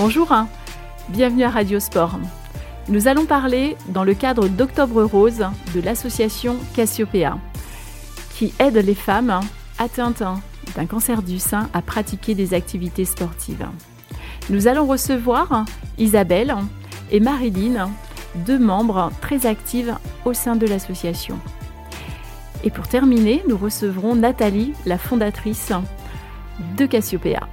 Bonjour, hein. bienvenue à Radio Sport. Nous allons parler, dans le cadre d'Octobre Rose, de l'association Cassiopeia, qui aide les femmes atteintes d'un cancer du sein à pratiquer des activités sportives. Nous allons recevoir Isabelle et Marilyn, deux membres très actives au sein de l'association. Et pour terminer, nous recevrons Nathalie, la fondatrice de Cassiopeia.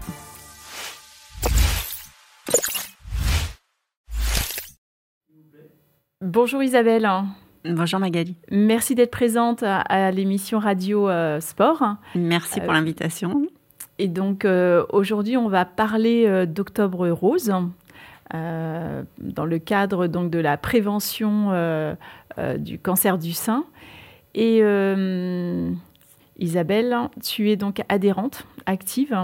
Bonjour Isabelle. Bonjour Magali. Merci d'être présente à, l'émission Radio euh, Sport. Merci pour euh, l'invitation. Et donc euh, aujourd'hui, on va parler d'Octobre Rose. dans le cadre donc de la prévention du cancer du sein. Et Isabelle, tu es donc adhérente, active,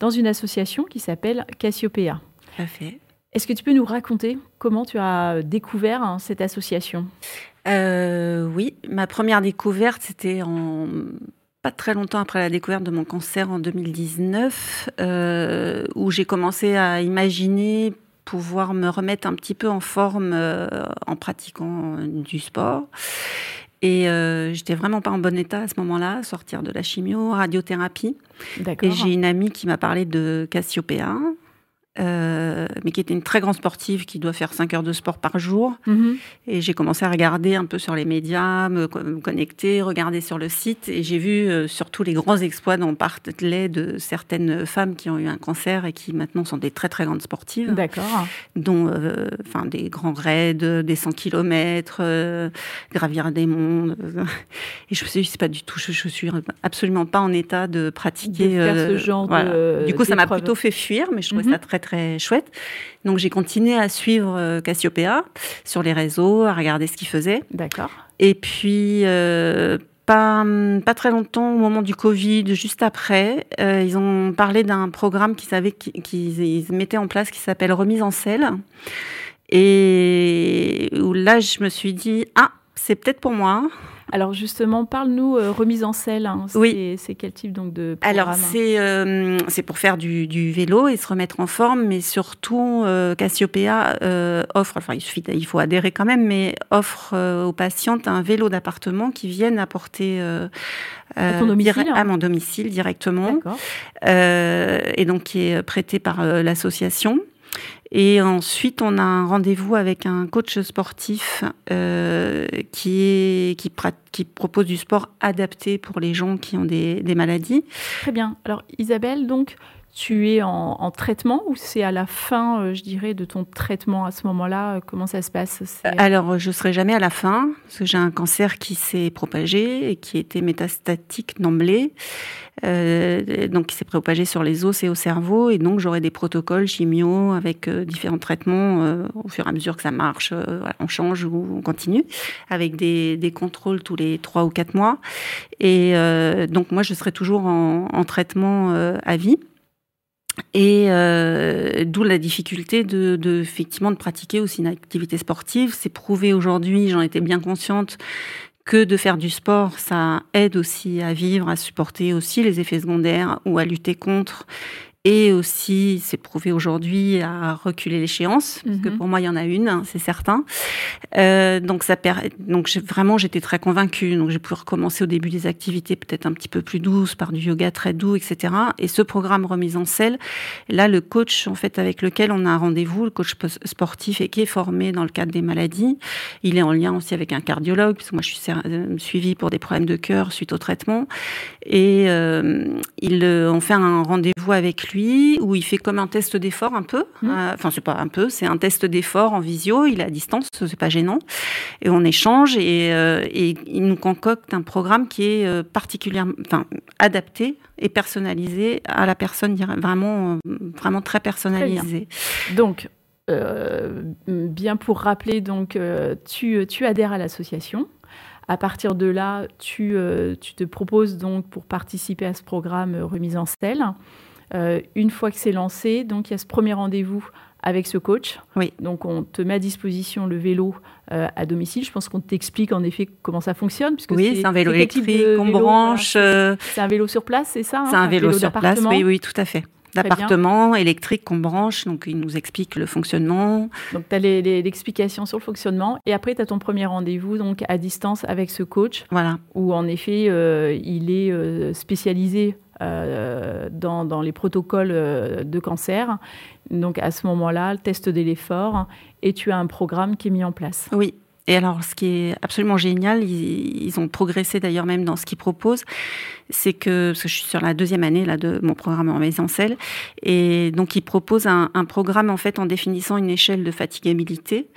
dans une association qui s'appelle Cassiopeia. Tout fait. Est-ce que tu peux nous raconter comment tu as découvert hein, cette association? Euh, Oui, ma première découverte, c'était en pas très longtemps après la découverte de mon cancer en 2019, euh, où j'ai commencé à imaginer pouvoir me remettre un petit peu en forme euh, en pratiquant du sport. Et j'étais vraiment pas en bon état à ce moment-là, sortir de la chimio, radiothérapie. Et j'ai une amie qui m'a parlé de Cassiopeia, euh, mais qui était une très grande sportive qui doit faire 5 heures de sport par jour. Mhm. Et j'ai commencé à regarder un peu sur les médias, me, connecter, regarder sur le site. Et j'ai vu euh, surtout les grands exploits dont parlaient de certaines femmes qui ont eu un cancer et qui maintenant sont des très très grandes sportives. D'accord. Dont euh, des grands raids, des 100 km, gravir des mondes. Et je me suis dit, c'est pas du tout, je, je, suis absolument pas en état de pratiquer. De faire ce genre de. Du coup, ça m'a plutôt fait fuir, mais je trouvais mhm. ça très, très très chouette. Donc j'ai continué à suivre euh, Cassiopeia sur les réseaux, à regarder ce qu'ils faisaient. D'accord. Et puis euh, pas, pas très longtemps, au moment du Covid, juste après, euh, ils ont parlé d'un programme qu'ils qu'ils mettaient en place qui s'appelle Remise en selle. Et où là, je me suis dit, ah, c'est peut-être pour moi. Alors justement, parle-nous euh, remise en selle. Hein. Oui. C'est quel type donc de programme Alors c'est euh, c'est pour faire du, du, vélo et se remettre en forme, mais surtout euh, Cassiopeia offre, enfin il suffit, il faut adhérer quand même, mais offre aux patientes un vélo d'appartement qui viennent apporter à, ton domicile, à mon domicile directement, et donc qui est prêté par l'association. Et ensuite, on a un rendez-vous avec un coach sportif euh, qui, propose du sport adapté pour les gens qui ont des maladies. Très bien. Alors, Isabelle, donc, tu es en, traitement ou c'est à la fin, euh, je dirais, de ton traitement à ce moment-là euh, Comment ça se passe? Alors, je ne serai jamais à la fin, parce que j'ai un cancer qui s'est propagé et qui était métastatique d'emblée, euh, donc qui s'est propagé sur les os et au cerveau, et donc j'aurai des protocoles chimio avec différents traitements au fur et à mesure que ça marche, on change ou on continue, avec des, contrôles tous les trois ou quatre mois. Et donc moi, je serai toujours en traitement à vie. Et euh, d'où la difficulté de, de, effectivement de pratiquer aussi une activité sportive. C'est prouvé aujourd'hui, j'en étais bien consciente, que de faire du sport, ça aide aussi à vivre, à supporter aussi les effets secondaires ou à lutter contre et aussi, c'est prouvé aujourd'hui, à reculer l'échéance, parce que mhm. pour moi, il y en a une, hein, c'est certain. Euh, donc, ça donc vraiment, j'étais très convaincue. Donc, j'ai pu recommencer au début des activités peut-être un petit peu plus douces, par du yoga très doux, etc. Et ce programme remise en selle, là, le coach, en fait, avec lequel on a un rendez-vous, le coach sportif et qui est formé dans le cadre des maladies, il est en lien aussi avec un cardiologue, parce que moi, je suis euh, suivie pour des problèmes de cœur suite au traitement. Et euh, il, on fait un rendez-vous avec lui où il fait comme un test d'effort un peu. Mmh. Euh, enfin, c'est pas un peu, c'est un test d'effort en visio. Il est à distance, c'est pas gênant. Et on échange et, euh, et, il nous concocte un programme qui est euh, particulièrement, enfin, adapté et personnalisé à la personne, vraiment, vraiment très personnalisé. donc, bien pour rappeler, donc, tu, tu adhères à l'association. À partir de là, tu, tu, te proposes donc pour participer à ce programme remise en selle. Euh, une fois que c'est lancé, donc il y a ce premier rendez-vous avec ce coach. Oui. Donc on te met à disposition le vélo euh, à domicile. Je pense qu'on t'explique en effet comment ça fonctionne. Puisque oui, c'est un vélo électrique qu'on branche. Euh, c'est un vélo sur place, c'est ça hein, C'est un, vélo, sur place, oui, oui, tout à fait. d'appartement électrique qu'on branche. Donc, il nous explique le fonctionnement. Donc, tu as l'explication sur le fonctionnement. Et après, tu as ton premier rendez-vous donc à distance avec ce coach. Voilà. Où, en effet, il est spécialisé dans, dans, les protocoles de cancer. Donc à ce moment-là, le test de et tu as un programme qui est mis en place. Oui, et alors, ce qui est absolument génial, ils, ont progressé d'ailleurs même dans ce qu'ils proposent, c'est que, parce que je suis sur la deuxième année là, de mon programme en selle, et donc ils proposent un, programme en fait en définissant une échelle de fatigabilité,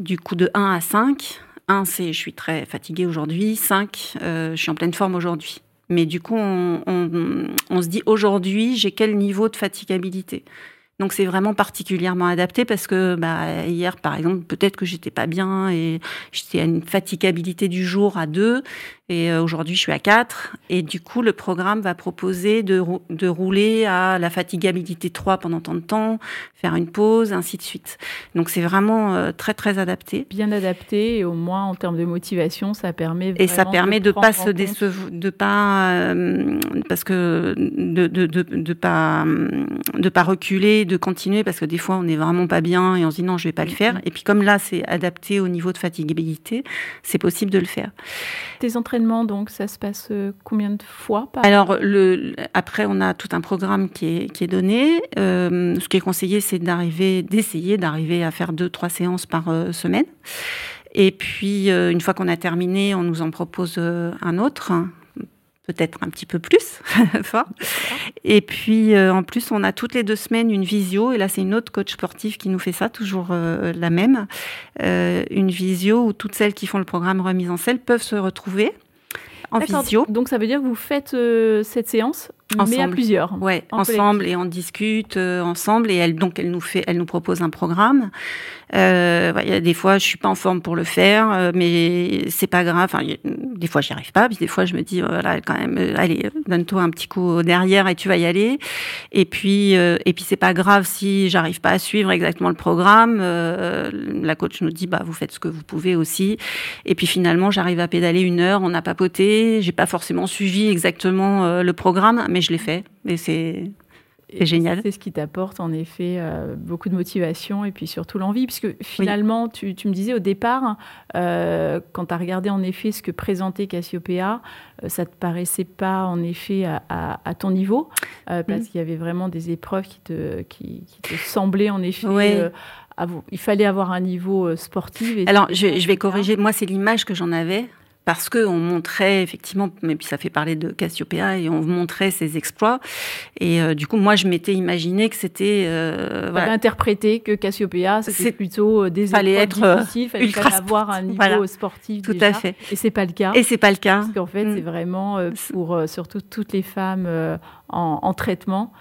du coup de 1 à 5. 1, c'est je suis très fatiguée aujourd'hui, 5, euh, je suis en pleine forme aujourd'hui. Mais du coup, on, se dit aujourd'hui, j'ai quel niveau de fatigabilité? Donc c'est vraiment particulièrement adapté parce que bah, hier, par exemple, peut-être que j'étais pas bien et j'étais à une fatigabilité du jour à 2 et euh, aujourd'hui je suis à 4 et du coup le programme va proposer de, de rouler à la fatigabilité 3 pendant tant de temps, faire une pause, ainsi de suite. Donc c'est vraiment euh, très très adapté. Bien adapté et au moins en termes de motivation, ça permet et ça permet de, pas se décevoir, de pas euh, parce que de, de, de, de pas de pas reculer de continuer parce que des fois on est vraiment pas bien et on se dit non je vais pas le faire et puis comme là c'est adapté au niveau de fatigabilité c'est possible de le faire. Tes entraînements donc ça se passe euh, combien de fois Alors après on a tout un programme qui est, donné. Euh, ce qui est conseillé c'est d'arriver d'essayer d'arriver à faire deux trois séances par euh, semaine. Et puis, une fois qu'on a terminé, on nous en propose un autre peut-être un petit peu plus fort. Et puis en plus, on a toutes les deux semaines une visio, et là c'est une autre coach sportive qui nous fait ça, toujours la même, une visio où toutes celles qui font le programme remise en selle peuvent se retrouver en visio. Donc ça veut dire que vous faites cette séance ensemble. mais à plusieurs. Ouais, ensemble et on discute ensemble et elle donc elle nous fait, elle nous propose un programme euh, a des fois, je suis pas en forme pour le faire, euh, mais c'est pas grave. Enfin, des fois, j'y arrive pas. Puis des fois, je me dis, voilà, quand même, euh, allez, donne-toi un petit coup derrière et tu vas y aller. Et puis, et puis, c'est pas grave si j'arrive pas à suivre exactement le programme. la coach nous dit, bah, vous faites ce que vous pouvez aussi. Et puis finalement, j'arrive à pédaler une heure. On a papoté. J'ai pas forcément suivi exactement le programme, mais je l'ai fait. Et c'est génial. C'est ce qui t'apporte en effet euh, beaucoup de motivation et puis surtout l'envie, puisque finalement, tu, me disais au départ, euh, quand tu as regardé en effet ce que présentait Cassiopeia, euh, ça te paraissait pas en effet à, ton niveau, parce mm. qu'il y avait vraiment des épreuves qui te, qui, te semblaient en effet... il fallait avoir un niveau sportif. Alors, je, je vais corriger. Moi, c'est l'image que j'en avais parce qu'on montrait effectivement, mais puis ça fait parler de Cassiopeia, et on montrait ses exploits. Et euh, du coup, moi, je m'étais imaginé que c'était... Euh, voilà. interprété que Cassiopeia, c'était plutôt euh, des fallait être euh, difficiles, fallait ultra avoir un niveau sportif Tout à fait. Et c'est pas le cas. Et c'est pas le cas. Parce qu'en fait, mm. c'est vraiment pour surtout toutes les femmes en, en, traitement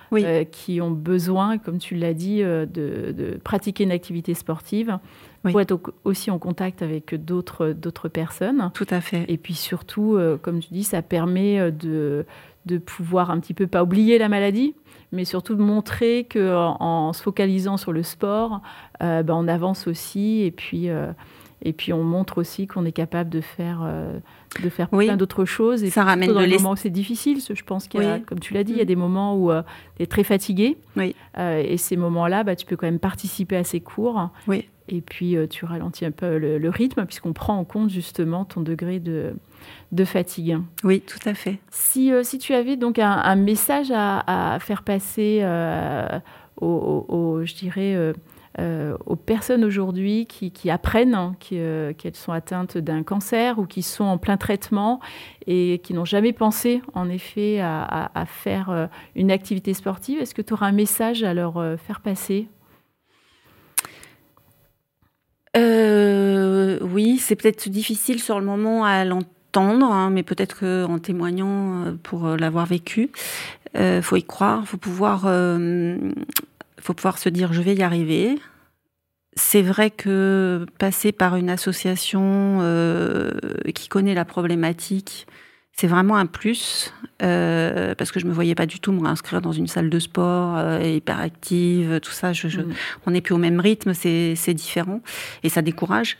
qui ont besoin, comme tu l'as dit, de, de pratiquer une activité sportive pour être aussi en contact avec d'autres d'autres personnes. Tout à fait. Et puis surtout, euh, comme tu dis, ça permet euh, de, de pouvoir un petit peu pas oublier la maladie, mais surtout de montrer que en, se focalisant sur le sport, euh, ben, on avance aussi et puis et puis on montre aussi qu'on est capable de faire de faire plein d'autres choses. Et ça ramène dans les moments où c'est difficile. Je pense qu'il y a, comme tu l'as dit, il y a mm. des moments où tu es très fatigué. Oui. et ces moments-là, bah, tu peux quand même participer à ces cours. Oui. Et puis, euh, tu ralentis un peu le, rythme puisqu'on prend en compte justement ton degré de, de fatigue. Oui, tout à fait. Si, euh, si tu avais donc un, message à, faire passer euh, aux, je dirais, aux personnes aujourd'hui qui, apprennent hein, qu'elles sont atteintes d'un cancer ou qui sont en plein traitement et qui n'ont jamais pensé en effet à, faire une activité sportive, est-ce que tu auras un message à leur faire passer? Euh, Oui, c'est peut-être difficile sur le moment à l'entendre, hein, mais peut-être qu'en témoignant euh, pour euh, l'avoir vécu, il euh, faut y croire, faut pouvoir, faut pouvoir se dire je vais y arriver. C'est vrai que passer par une association qui connaît la problématique, c'est vraiment un plus euh, parce que je me voyais pas du tout me réinscrire dans une salle de sport euh, hyperactive, tout ça. Je, mm. On n'est plus au même rythme, c'est différent et ça décourage.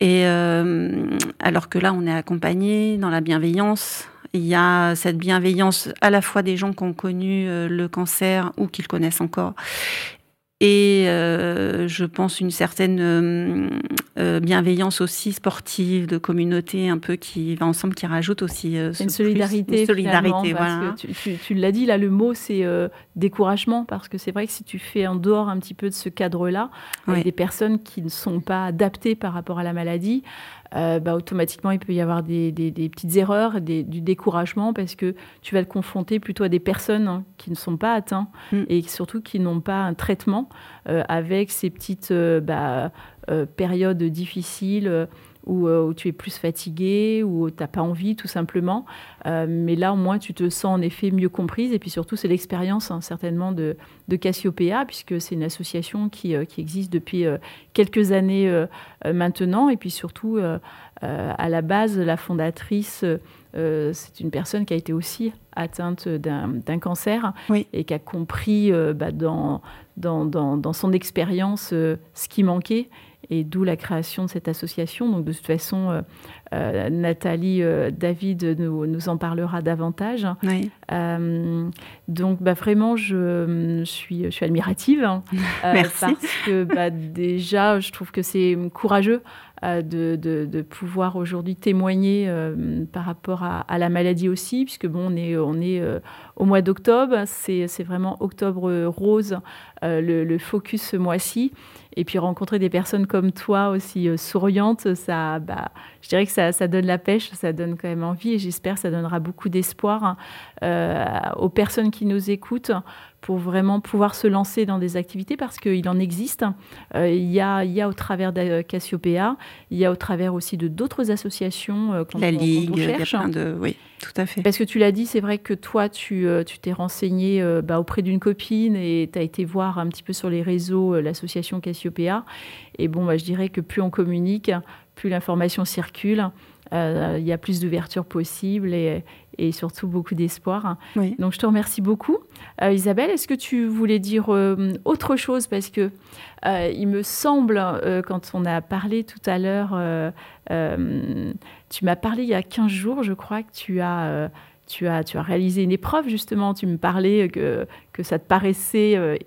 Et euh, alors que là, on est accompagné dans la bienveillance il y a cette bienveillance à la fois des gens qui ont connu le cancer ou qui le connaissent encore, et euh, je pense une certaine euh, euh, bienveillance aussi sportive, de communauté un peu qui va ensemble, qui rajoute aussi une solidarité. Une solidarité, voilà. tu, l'as dit, là, le mot, c'est découragement, parce que c'est vrai que si tu fais en dehors un petit peu de ce cadre-là, avec des personnes qui ne sont pas adaptées par rapport à la maladie, euh, bah, automatiquement, il peut y avoir des, petites erreurs, du découragement, parce que tu vas le confronter plutôt à des personnes hein, qui ne sont pas atteintes mm. et surtout qui n'ont pas un traitement euh, avec ces petites euh, bah, périodes difficiles euh, où, tu es plus fatigué, ou tu n'as pas envie tout simplement. Euh, mais là, au moins, tu te sens en effet mieux comprise. Et puis surtout, c'est l'expérience hein, certainement de, de, Cassiopeia, puisque c'est une association qui, euh, qui existe depuis quelques années maintenant. Et puis surtout, à la base, la fondatrice, c'est une personne qui a été aussi atteinte d'un cancer et qui a compris bah, dans, dans, dans, dans, son expérience ce qui manquait et d'où la création de cette association. Donc de toute façon, euh, euh, Nathalie euh, David nous, nous, en parlera davantage. donc bah, vraiment, je, suis, je suis admirative hein, parce que bah, déjà, je trouve que c'est courageux de, de, pouvoir aujourd'hui témoigner par rapport à, la maladie aussi, puisque bon, on est, on est au mois d'octobre, c'est vraiment octobre rose, le, le, focus ce mois-ci. Et puis rencontrer des personnes comme toi aussi euh, souriantes, ça, bah, je dirais que ça, ça, donne la pêche, ça donne quand même envie et j'espère que ça donnera beaucoup d'espoir hein, euh, aux personnes qui nous écoutent pour vraiment pouvoir se lancer dans des activités parce qu'il en existe. Euh, il, y a, il y a au travers de Cassiopeia, il y a au travers aussi de d'autres associations. Euh, La Ligue, il y a plein de... Oui, tout à fait. Parce que tu l'as dit, c'est vrai que toi, tu tu t'es renseigné bah, auprès d'une copine et tu as été voir un petit peu sur les réseaux l'association Cassiopeia. Et bon, bah, je dirais que plus on communique, plus l'information circule. Euh, il y a plus d'ouverture possible et, surtout beaucoup d'espoir. Donc je te remercie beaucoup. Euh, Isabelle, est-ce que tu voulais dire euh, autre chose? Parce que il me semble, quand on a parlé tout à l'heure, tu m'as parlé il y a 15 jours, je crois, que tu as... tu as, tu as réalisé une épreuve, justement. Tu me parlais que, que ça te paraissait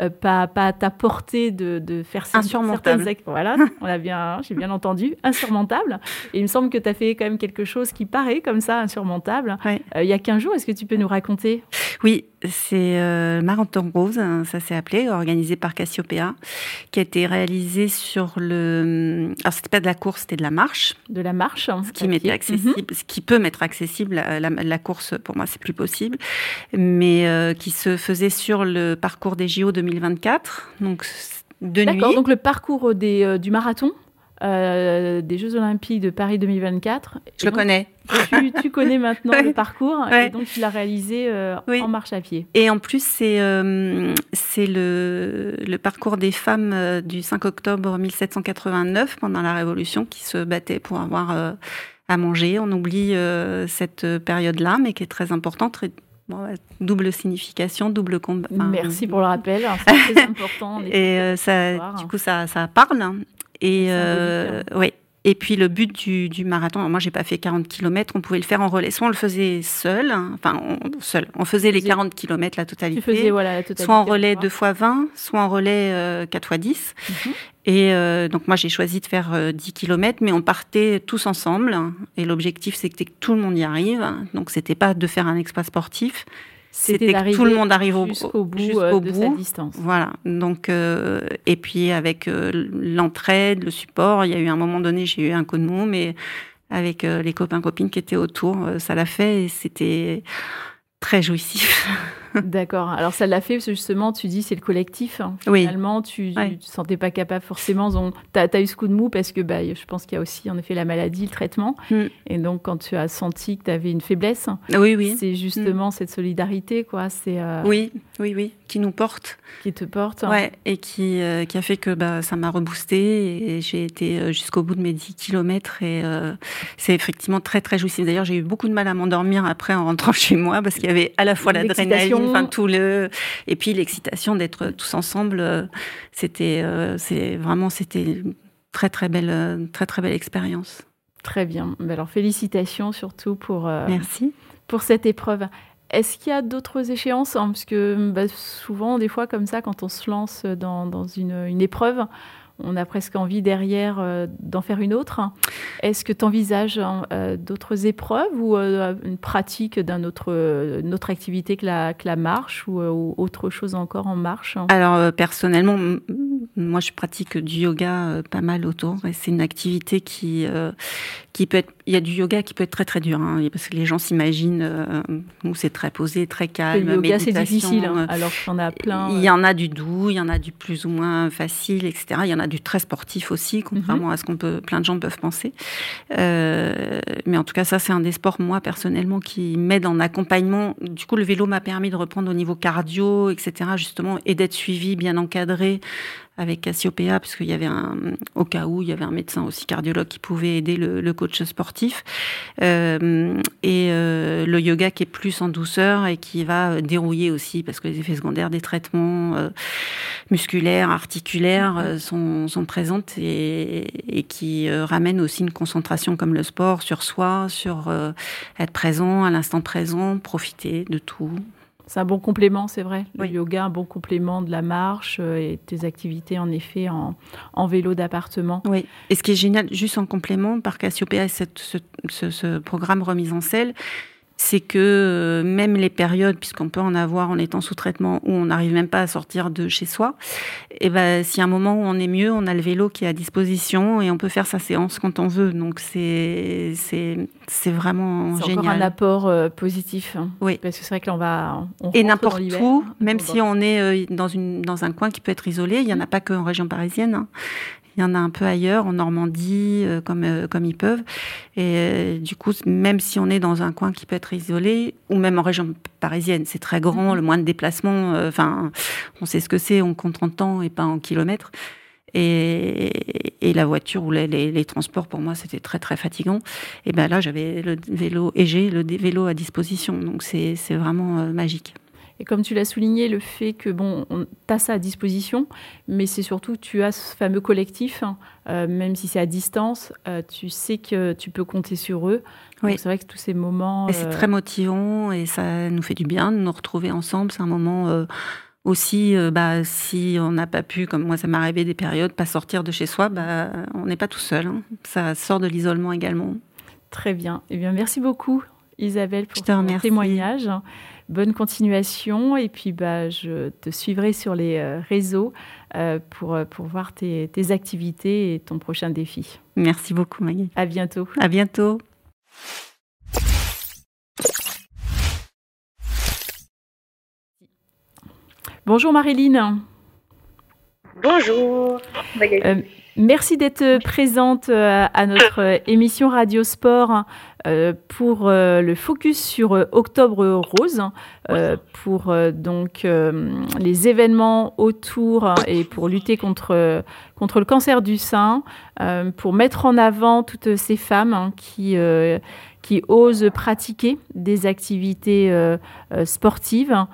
euh, pas, pas à ta portée de, de faire insurmontable. certaines Voilà, on a bien, j'ai bien entendu, insurmontable. Et il me semble que tu as fait quand même quelque chose qui paraît comme ça insurmontable. Euh, il y a 15 jours, est-ce que tu peux nous raconter? Oui, c'est euh, Marathon Rose, hein, ça s'est appelé, organisé par Cassiopeia, qui a été réalisé sur le. Alors, c'était pas de la course, c'était de la marche. De la marche. Ce qui m'était accessible, mhm. ce qui peut m'être accessible. La, course, pour moi, c'est plus possible. Mais euh, qui se faisait sur le parcours des JO 2024. Donc, de nuit. donc le parcours des, euh, du marathon euh, des Jeux Olympiques de Paris 2024. Je le connais. Tu, connais maintenant le parcours et donc tu l'as réalisé euh, en marche à pied. Et en plus, c'est euh, le, le, parcours des femmes du 5 octobre 1789 pendant la Révolution qui se battaient pour avoir à manger. On oublie cette période-là, mais qui est très importante. double signification, double combat. Merci pour le rappel, hein, c'est très important. Et ça, du coup, ça, ça parle. Et euh, ouais. Et puis le but du, du marathon, moi j'ai pas fait 40 km, on pouvait le faire en relais. Soit on le faisait seul, hein, enfin on, seul, on faisait les 40 km la totalité. Tu faisais, voilà, la totalité soit en relais 2 x 20, soit en relais 4 x 10. Et euh, donc moi j'ai choisi de faire 10 euh, km, mais on partait tous ensemble. Et l'objectif c'était que tout le monde y arrive. Donc c'était pas de faire un exploit sportif, c'était que tout le monde arrive jusqu'au bout euh, de sa distance. Voilà. Donc, euh, et puis avec euh, l'entraide, le support, il y a eu un moment donné, j'ai eu un coup de mou, mais avec les copains copines qui étaient autour, ça l'a fait et c'était très jouissif. D'accord. Alors ça l'a fait parce que justement, tu dis c'est le collectif. Hein. Finalement, tu ne te sentais pas capable forcément. Tu as, eu ce coup de mou parce que bah, je pense qu'il y a aussi en effet la maladie, le traitement. Mm. Et donc quand tu as senti que tu avais une faiblesse, oui, oui. c'est justement mm. cette solidarité. quoi. C'est euh, Oui, oui, oui, qui nous porte. Qui te porte. Ouais, et qui, euh, qui a fait que bah, ça m'a reboosté et j'ai été euh, jusqu'au bout de mes 10 kilomètres et c'est effectivement très très jouissif. D'ailleurs, j'ai eu beaucoup de mal à m'endormir après en rentrant chez moi parce qu'il y avait à la fois l'adrénaline enfin tout le et puis l'excitation d'être tous ensemble. Euh, c'était, euh, c'est vraiment, c'était très très belle, euh, très très belle expérience. Très bien. Alors félicitations surtout pour. Merci pour cette épreuve. Est-ce qu'il y a d'autres échéances hein, Parce que bah, souvent, des fois, comme ça, quand on se lance dans, une, épreuve, on a presque envie derrière euh, d'en faire une autre. Est-ce que tu envisages euh, d'autres épreuves ou euh, une pratique d'une autre, autre, activité que la, que la marche ou, autre chose encore en marche? Alors personnellement, moi je pratique du yoga pas mal autour et c'est une activité qui, qui peut être il y a du yoga qui peut être très très dur, hein, parce que les gens s'imaginent euh, où c'est très posé, très calme. Le yoga c'est difficile, hein, alors qu'on a plein. Il y en a du doux, il y en a du plus ou moins facile, etc. Il y en a du très sportif aussi, contrairement mhm. à ce qu'on peut, plein de gens peuvent penser. Euh, mais en tout cas, ça c'est un des sports moi personnellement qui m'aide en accompagnement. Du coup, le vélo m'a permis de reprendre au niveau cardio, etc. Justement, et d'être suivi, bien encadré avec Cassiopeia, parce qu'il y avait un, au cas où, il y avait un médecin aussi cardiologue qui pouvait aider le, coach sportif. Euh, et euh, le yoga qui est plus en douceur et qui va dérouiller aussi, parce que les effets secondaires des traitements euh, musculaires, articulaires sont, sont présentes et, et qui ramènent aussi une concentration comme le sport sur soi, sur être présent à l'instant présent, profiter de tout. C'est un bon complément, c'est vrai. Le yoga, un bon complément de la marche euh, et tes activités, en effet, en, vélo d'appartement. Oui. Et ce qui est génial, juste en complément, par Cassiopeia, ce, ce, programme remise en selle, c'est que euh, même les périodes, puisqu'on peut en avoir en étant sous traitement, où on n'arrive même pas à sortir de chez soi, et eh ben s'il y a un moment où on est mieux, on a le vélo qui est à disposition et on peut faire sa séance quand on veut. Donc c'est vraiment génial. C'est encore un apport euh, positif. Hein. oui. Parce que c'est vrai que là on va et n'importe où, même si on est euh, dans une dans un coin qui peut être isolé, il y en a mmh. pas que en région parisienne. Hein. Il y en a un peu ailleurs, en Normandie, euh, comme, euh, comme ils peuvent. Et euh, du coup, même si on est dans un coin qui peut être isolé, ou même en région parisienne, c'est très grand, mhm. le moins de déplacements, enfin, on sait ce que c'est, on compte en temps et pas en kilomètres. Et, et, la voiture ou les, les, transports pour moi c'était très très fatigant et ben là j'avais le vélo et j'ai le vélo à disposition donc c'est vraiment magique et comme tu l'as souligné, le fait que, bon, tu as ça à disposition, mais c'est surtout, tu as ce fameux collectif, hein, euh, même si c'est à distance, euh, tu sais que tu peux compter sur eux. Oui. C'est vrai que tous ces moments. Et c'est euh, très motivant et ça nous fait du bien de nous retrouver ensemble. C'est un moment aussi, bah, si on n'a pas pu, comme moi ça m'est arrivé des périodes, pas sortir de chez soi, bah, on n'est pas tout seul. Hein. Ça sort de l'isolement également. Très bien. Eh bien, merci beaucoup, Isabelle, pour ton témoignage bonne continuation et puis bah, je te suivrai sur les euh, réseaux euh, pour, euh, pour voir tes, tes, activités et ton prochain défi. Merci beaucoup Maggie. À bientôt. À bientôt. Bonjour Marilyn. Bonjour. Merci d'être présente à notre émission Radio Sport euh, pour euh, le focus sur euh, Octobre Rose, pour donc les événements autour et pour lutter contre, contre le cancer du sein, pour mettre en avant toutes ces femmes hein, qui qui osent pratiquer des activités sportives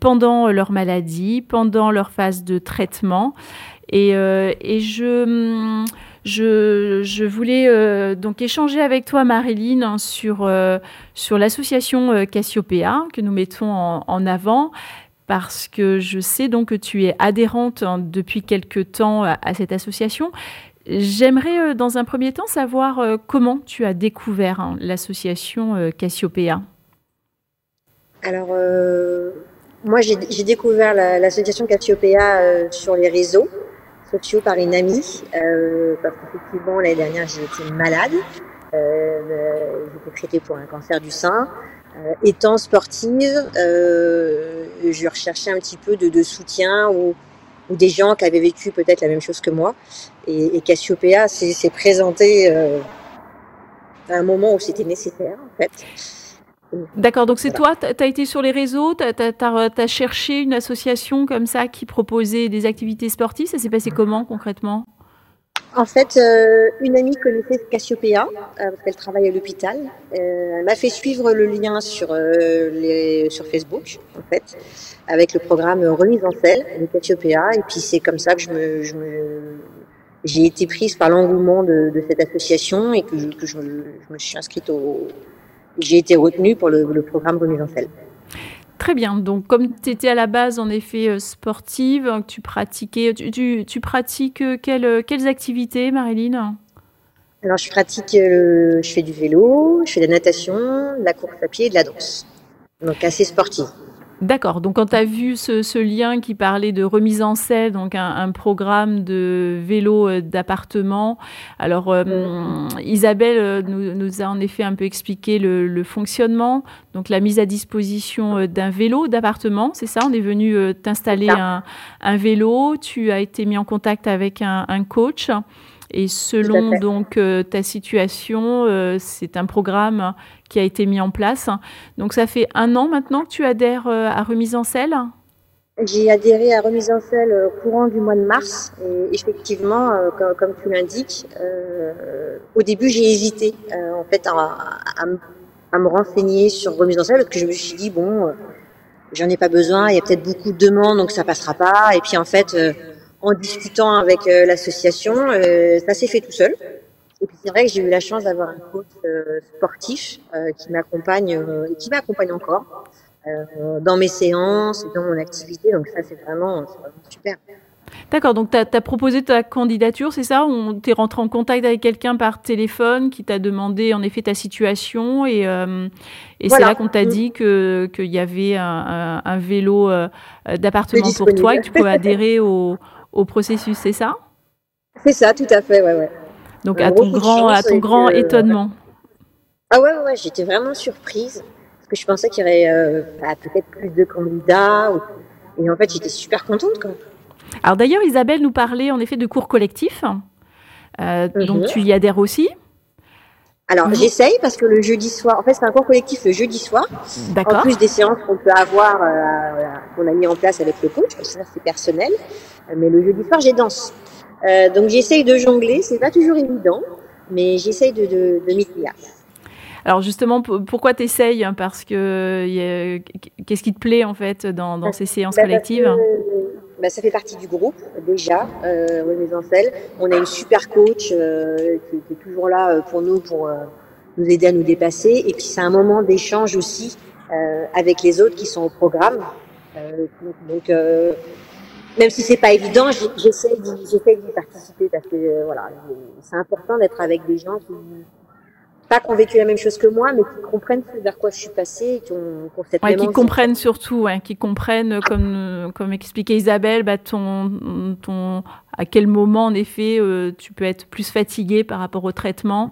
pendant leur maladie, pendant leur phase de traitement. Et, et je, hum, je, voulais euh, donc échanger avec toi, Marilyn, hein, sur, euh, sur l'association euh, Cassiopeia que nous mettons en, avant parce que je sais donc que tu es adhérente hein, depuis quelque temps à, cette association. J'aimerais dans un premier temps savoir comment tu as découvert l'association Cassiopeia. Alors, moi j'ai découvert l'association Cassiopeia sur les réseaux par une amie, euh, parce qu'effectivement, l'année dernière, j'ai été malade. Euh, J'étais traitée pour un cancer du sein. Euh, étant sportive, euh, je recherchais un petit peu de, soutien ou, des gens qui avaient vécu peut-être la même chose que moi. Et, et Cassiopeia s'est présenté euh, à un moment où c'était nécessaire, en fait. D'accord, donc c'est toi, tu as été sur les réseaux, tu as, cherché une association comme ça qui proposait des activités sportives. Ça s'est passé comment concrètement? En fait, euh, une amie connaissait Cassiopeia, euh, parce qu'elle travaille à l'hôpital. Euh, elle m'a fait suivre le lien sur, les, sur Facebook, en fait, avec le programme Remise en selle de Cassiopeia. Et puis c'est comme ça que je me, je me j'ai été prise par l'engouement de, de, cette association et que, je, que je, me suis inscrite au, j'ai été retenue pour le, programme remise en selle. Très bien. Donc, comme tu étais à la base, en effet, euh, sportive, tu pratiquais, tu, pratiques quelles, quelles activités, Marilyn? Alors, je pratique, je fais du vélo, je fais de la natation, de la course à pied et de la danse. Donc, assez sportive. D'accord. Donc, quand tu as vu ce, lien qui parlait de remise en selle, donc un, programme de vélo euh, d'appartement, alors euh, mm. Isabelle euh, nous, a en effet un peu expliqué le, fonctionnement, donc la mise à disposition d'un vélo d'appartement, c'est ça? On est venu t'installer un, vélo, tu as été mis en contact avec un, un coach. Et selon donc euh, ta situation, euh, c'est un programme qui a été mis en place. Donc ça fait un an maintenant que tu adhères euh, à Remise en selle? J'ai adhéré à Remise en selle courant du mois de mars. Et effectivement, comme, tu l'indiques, au début j'ai hésité en fait à, me renseigner sur Remise en selle parce que je me suis dit bon, j'en ai pas besoin, il y a peut-être beaucoup de demandes donc ça passera pas. Et puis en fait en discutant avec euh, l'association, euh, ça s'est fait tout seul. Et puis c'est vrai que j'ai eu la chance d'avoir un coach euh, sportif qui m'accompagne et qui m'accompagne encore dans mes séances et dans mon activité. Donc ça, c'est vraiment, super. D'accord, donc tu as, proposé ta candidature, c'est ça? On t'es rentré en contact avec quelqu'un par téléphone qui t'a demandé en effet ta situation et, et c'est là qu'on t'a dit qu'il y avait un, un vélo d'appartement pour toi et que tu pouvais adhérer au, au processus, c'est ça? C'est ça, tout à fait, ouais, ouais. Donc à ton grand, à ton grand étonnement. Ah ouais, ouais, j'étais vraiment surprise parce que je pensais qu'il y aurait euh, bah, peut-être plus de candidats et en fait j'étais super contente quoi. Alors d'ailleurs Isabelle nous parlait en effet de cours collectifs, euh, donc mhm. tu y adhères aussi? Alors j'essaye parce que le jeudi soir, en fait c'est un cours collectif le jeudi soir. En plus des séances qu'on peut avoir, euh, qu'on a mis en place avec le coach, parce que ça c'est personnel. Mais le jeudi soir j'ai danse. Euh, donc j'essaye de jongler, c'est pas toujours évident, mais j'essaye de, de, de m'y Alors justement, pourquoi tu essayes Parce que qu'est-ce qui te plaît en fait dans, dans ces séances bah, collectives? Bah, ça fait partie du groupe déjà, euh, On a une super coach euh, qui, est toujours là euh, pour nous, pour euh, nous aider à nous dépasser. Et puis c'est un moment d'échange aussi euh, avec les autres qui sont au programme. donc même si c'est pas évident, j'essaie d'y participer parce que voilà, c'est important d'être avec des gens qui pas qui ont vécu la même chose que moi, mais qui comprennent vers quoi je suis passée, qui ont, cette ouais, qui comprennent surtout, ouais, qui comprennent, comme, comme expliquait Isabelle, bah, ton, ton, à quel moment, en effet, euh, tu peux être plus fatigué par rapport au traitement.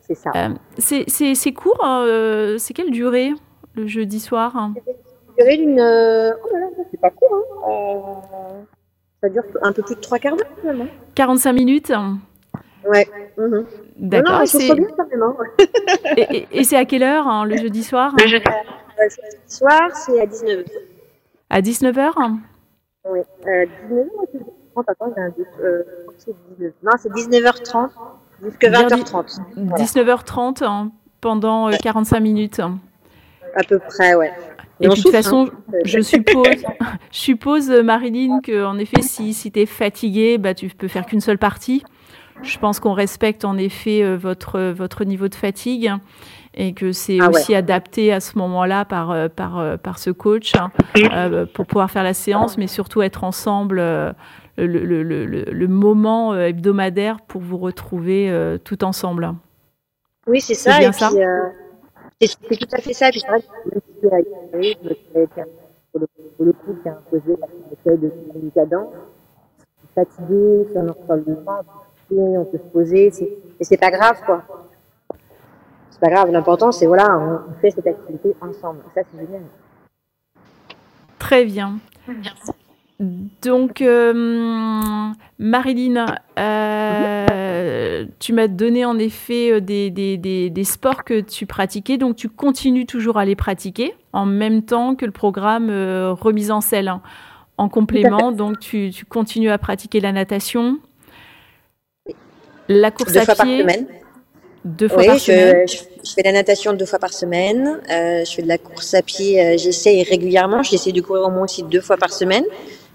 C'est ça. Euh, c'est court, euh, c'est quelle durée, le jeudi soir durée d'une... Oh là là, c'est pas court, hein. ça dure un peu plus de trois quarts d'heure, finalement. 45 minutes Ouais. Mhm. D'accord. et, et, c'est à quelle heure hein, le jeudi soir Le jeudi soir, c'est à 19h. À 19h Oui. Euh, 19h Attends, j'ai un doute. Euh, non, c'est 19h30 jusqu'à 20h30. 19h30 hein, pendant 45 euh, minutes. À peu près, ouais. Et, puis de toute façon, hein. je suppose, je suppose, Marilyn, que en effet, si, si tu es fatiguée, bah, tu peux faire qu'une seule partie. Je pense qu'on respecte en effet euh, votre, votre niveau de fatigue et que c'est ah aussi adapté à ce moment-là par, euh, par, euh, par ce coach hein, pour pouvoir faire la séance, mais surtout être ensemble le, le, le, le, moment hebdomadaire pour vous retrouver tout ensemble. Oui, c'est ça. Et ça c'est tout à fait ça. Puis c'est vrai que pour le coup, qui a imposé la de cadence, fatigué, sur on peut se poser, et c'est pas grave, quoi. C'est pas grave, l'important, c'est voilà, on, fait cette activité ensemble. Ça, c'est génial. Très bien. Donc, euh, Marilyn, euh, tu m'as donné en effet euh, des, des, des, sports que tu pratiquais, donc tu continues toujours à les pratiquer en même temps que le programme remise en selle. Hein. En complément, donc tu, tu, continues à pratiquer la natation, la course deux à fois pied, par semaine. Deux fois par je, semaine. Je, fais la natation deux fois par semaine. Euh, je fais de la course à pied. Euh, j'essaie régulièrement. J'essaie de courir au moins aussi deux fois par semaine.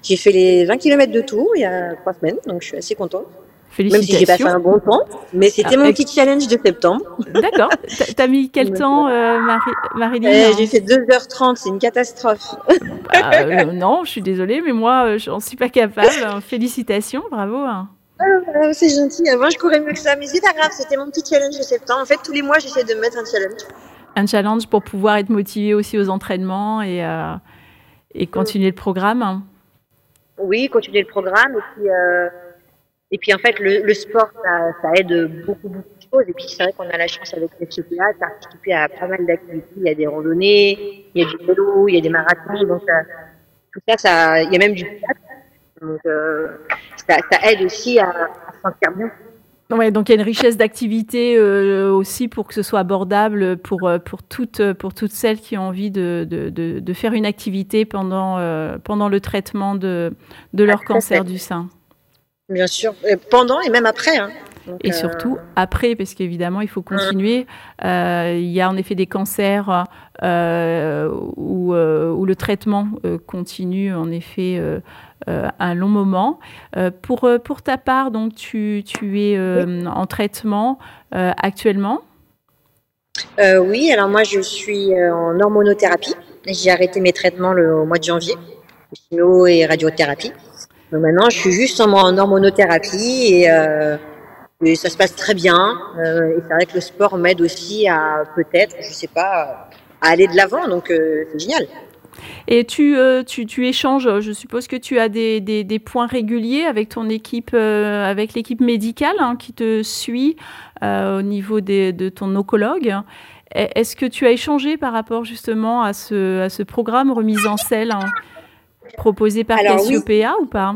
J'ai fait les 20 km de tour il y a trois semaines, donc je suis assez contente. Félicitations. Même si j'ai passé un bon temps, mais c'était Ah, mon et- petit challenge de septembre. D'accord. T'as- mis quel temps, euh, Marie- Marilyn Euh, hein j'ai fait 2h30, c'est une catastrophe. Bah, euh, Non, je suis désolée, mais moi, je n'en suis pas capable. Félicitations, bravo. Hein. Ah, c'est gentil. Avant, je courais mieux que ça, mais c'est pas grave. C'était mon petit challenge de septembre. En fait, tous les mois, j'essaie de me mettre un challenge. Un challenge pour pouvoir être motivé aussi aux entraînements et, euh, et continuer le programme. Oui, continuer le programme. Et puis, euh, et puis en fait, le, le sport, ça, ça aide beaucoup, beaucoup de choses. Et puis, c'est vrai qu'on a la chance avec le CPA de participer à pas mal d'activités. Il y a des randonnées, il y a du vélo, il y a des marathons. Donc, euh, tout ça, ça, il y a même du théâtre. Donc, euh, ça, ça aide aussi à, à se sentir bien. Ouais, donc il y a une richesse d'activités euh, aussi pour que ce soit abordable pour, euh, pour, toutes, pour toutes celles qui ont envie de, de, de, de faire une activité pendant, euh, pendant le traitement de, de leur cancer fait. du sein. Bien sûr. Et pendant et même après. Hein. Donc, Et euh, surtout après, parce qu'évidemment, il faut continuer. Euh, il y a en effet des cancers euh, où, euh, où le traitement euh, continue en effet euh, euh, un long moment. Euh, pour, euh, pour ta part, donc, tu, tu es euh, en traitement euh, actuellement? Euh, oui, alors moi je suis euh, en hormonothérapie. J'ai arrêté mes traitements le, au mois de janvier, chimio et radiothérapie. Donc maintenant je suis juste en, en hormonothérapie et, et ça se passe très bien. Euh, et c'est vrai que le sport m'aide aussi à peut-être, je sais pas, à aller de l'avant. Donc euh, c'est génial. Et tu, euh, tu, tu échanges, je suppose que tu as des, des, des points réguliers avec ton équipe, euh, avec l'équipe médicale hein, qui te suit euh, au niveau des, de ton oncologue. E- Est-ce que tu as échangé par rapport justement à ce, à ce programme remise en selle hein, proposé par Alors, oui. Cassiopeia ou pas?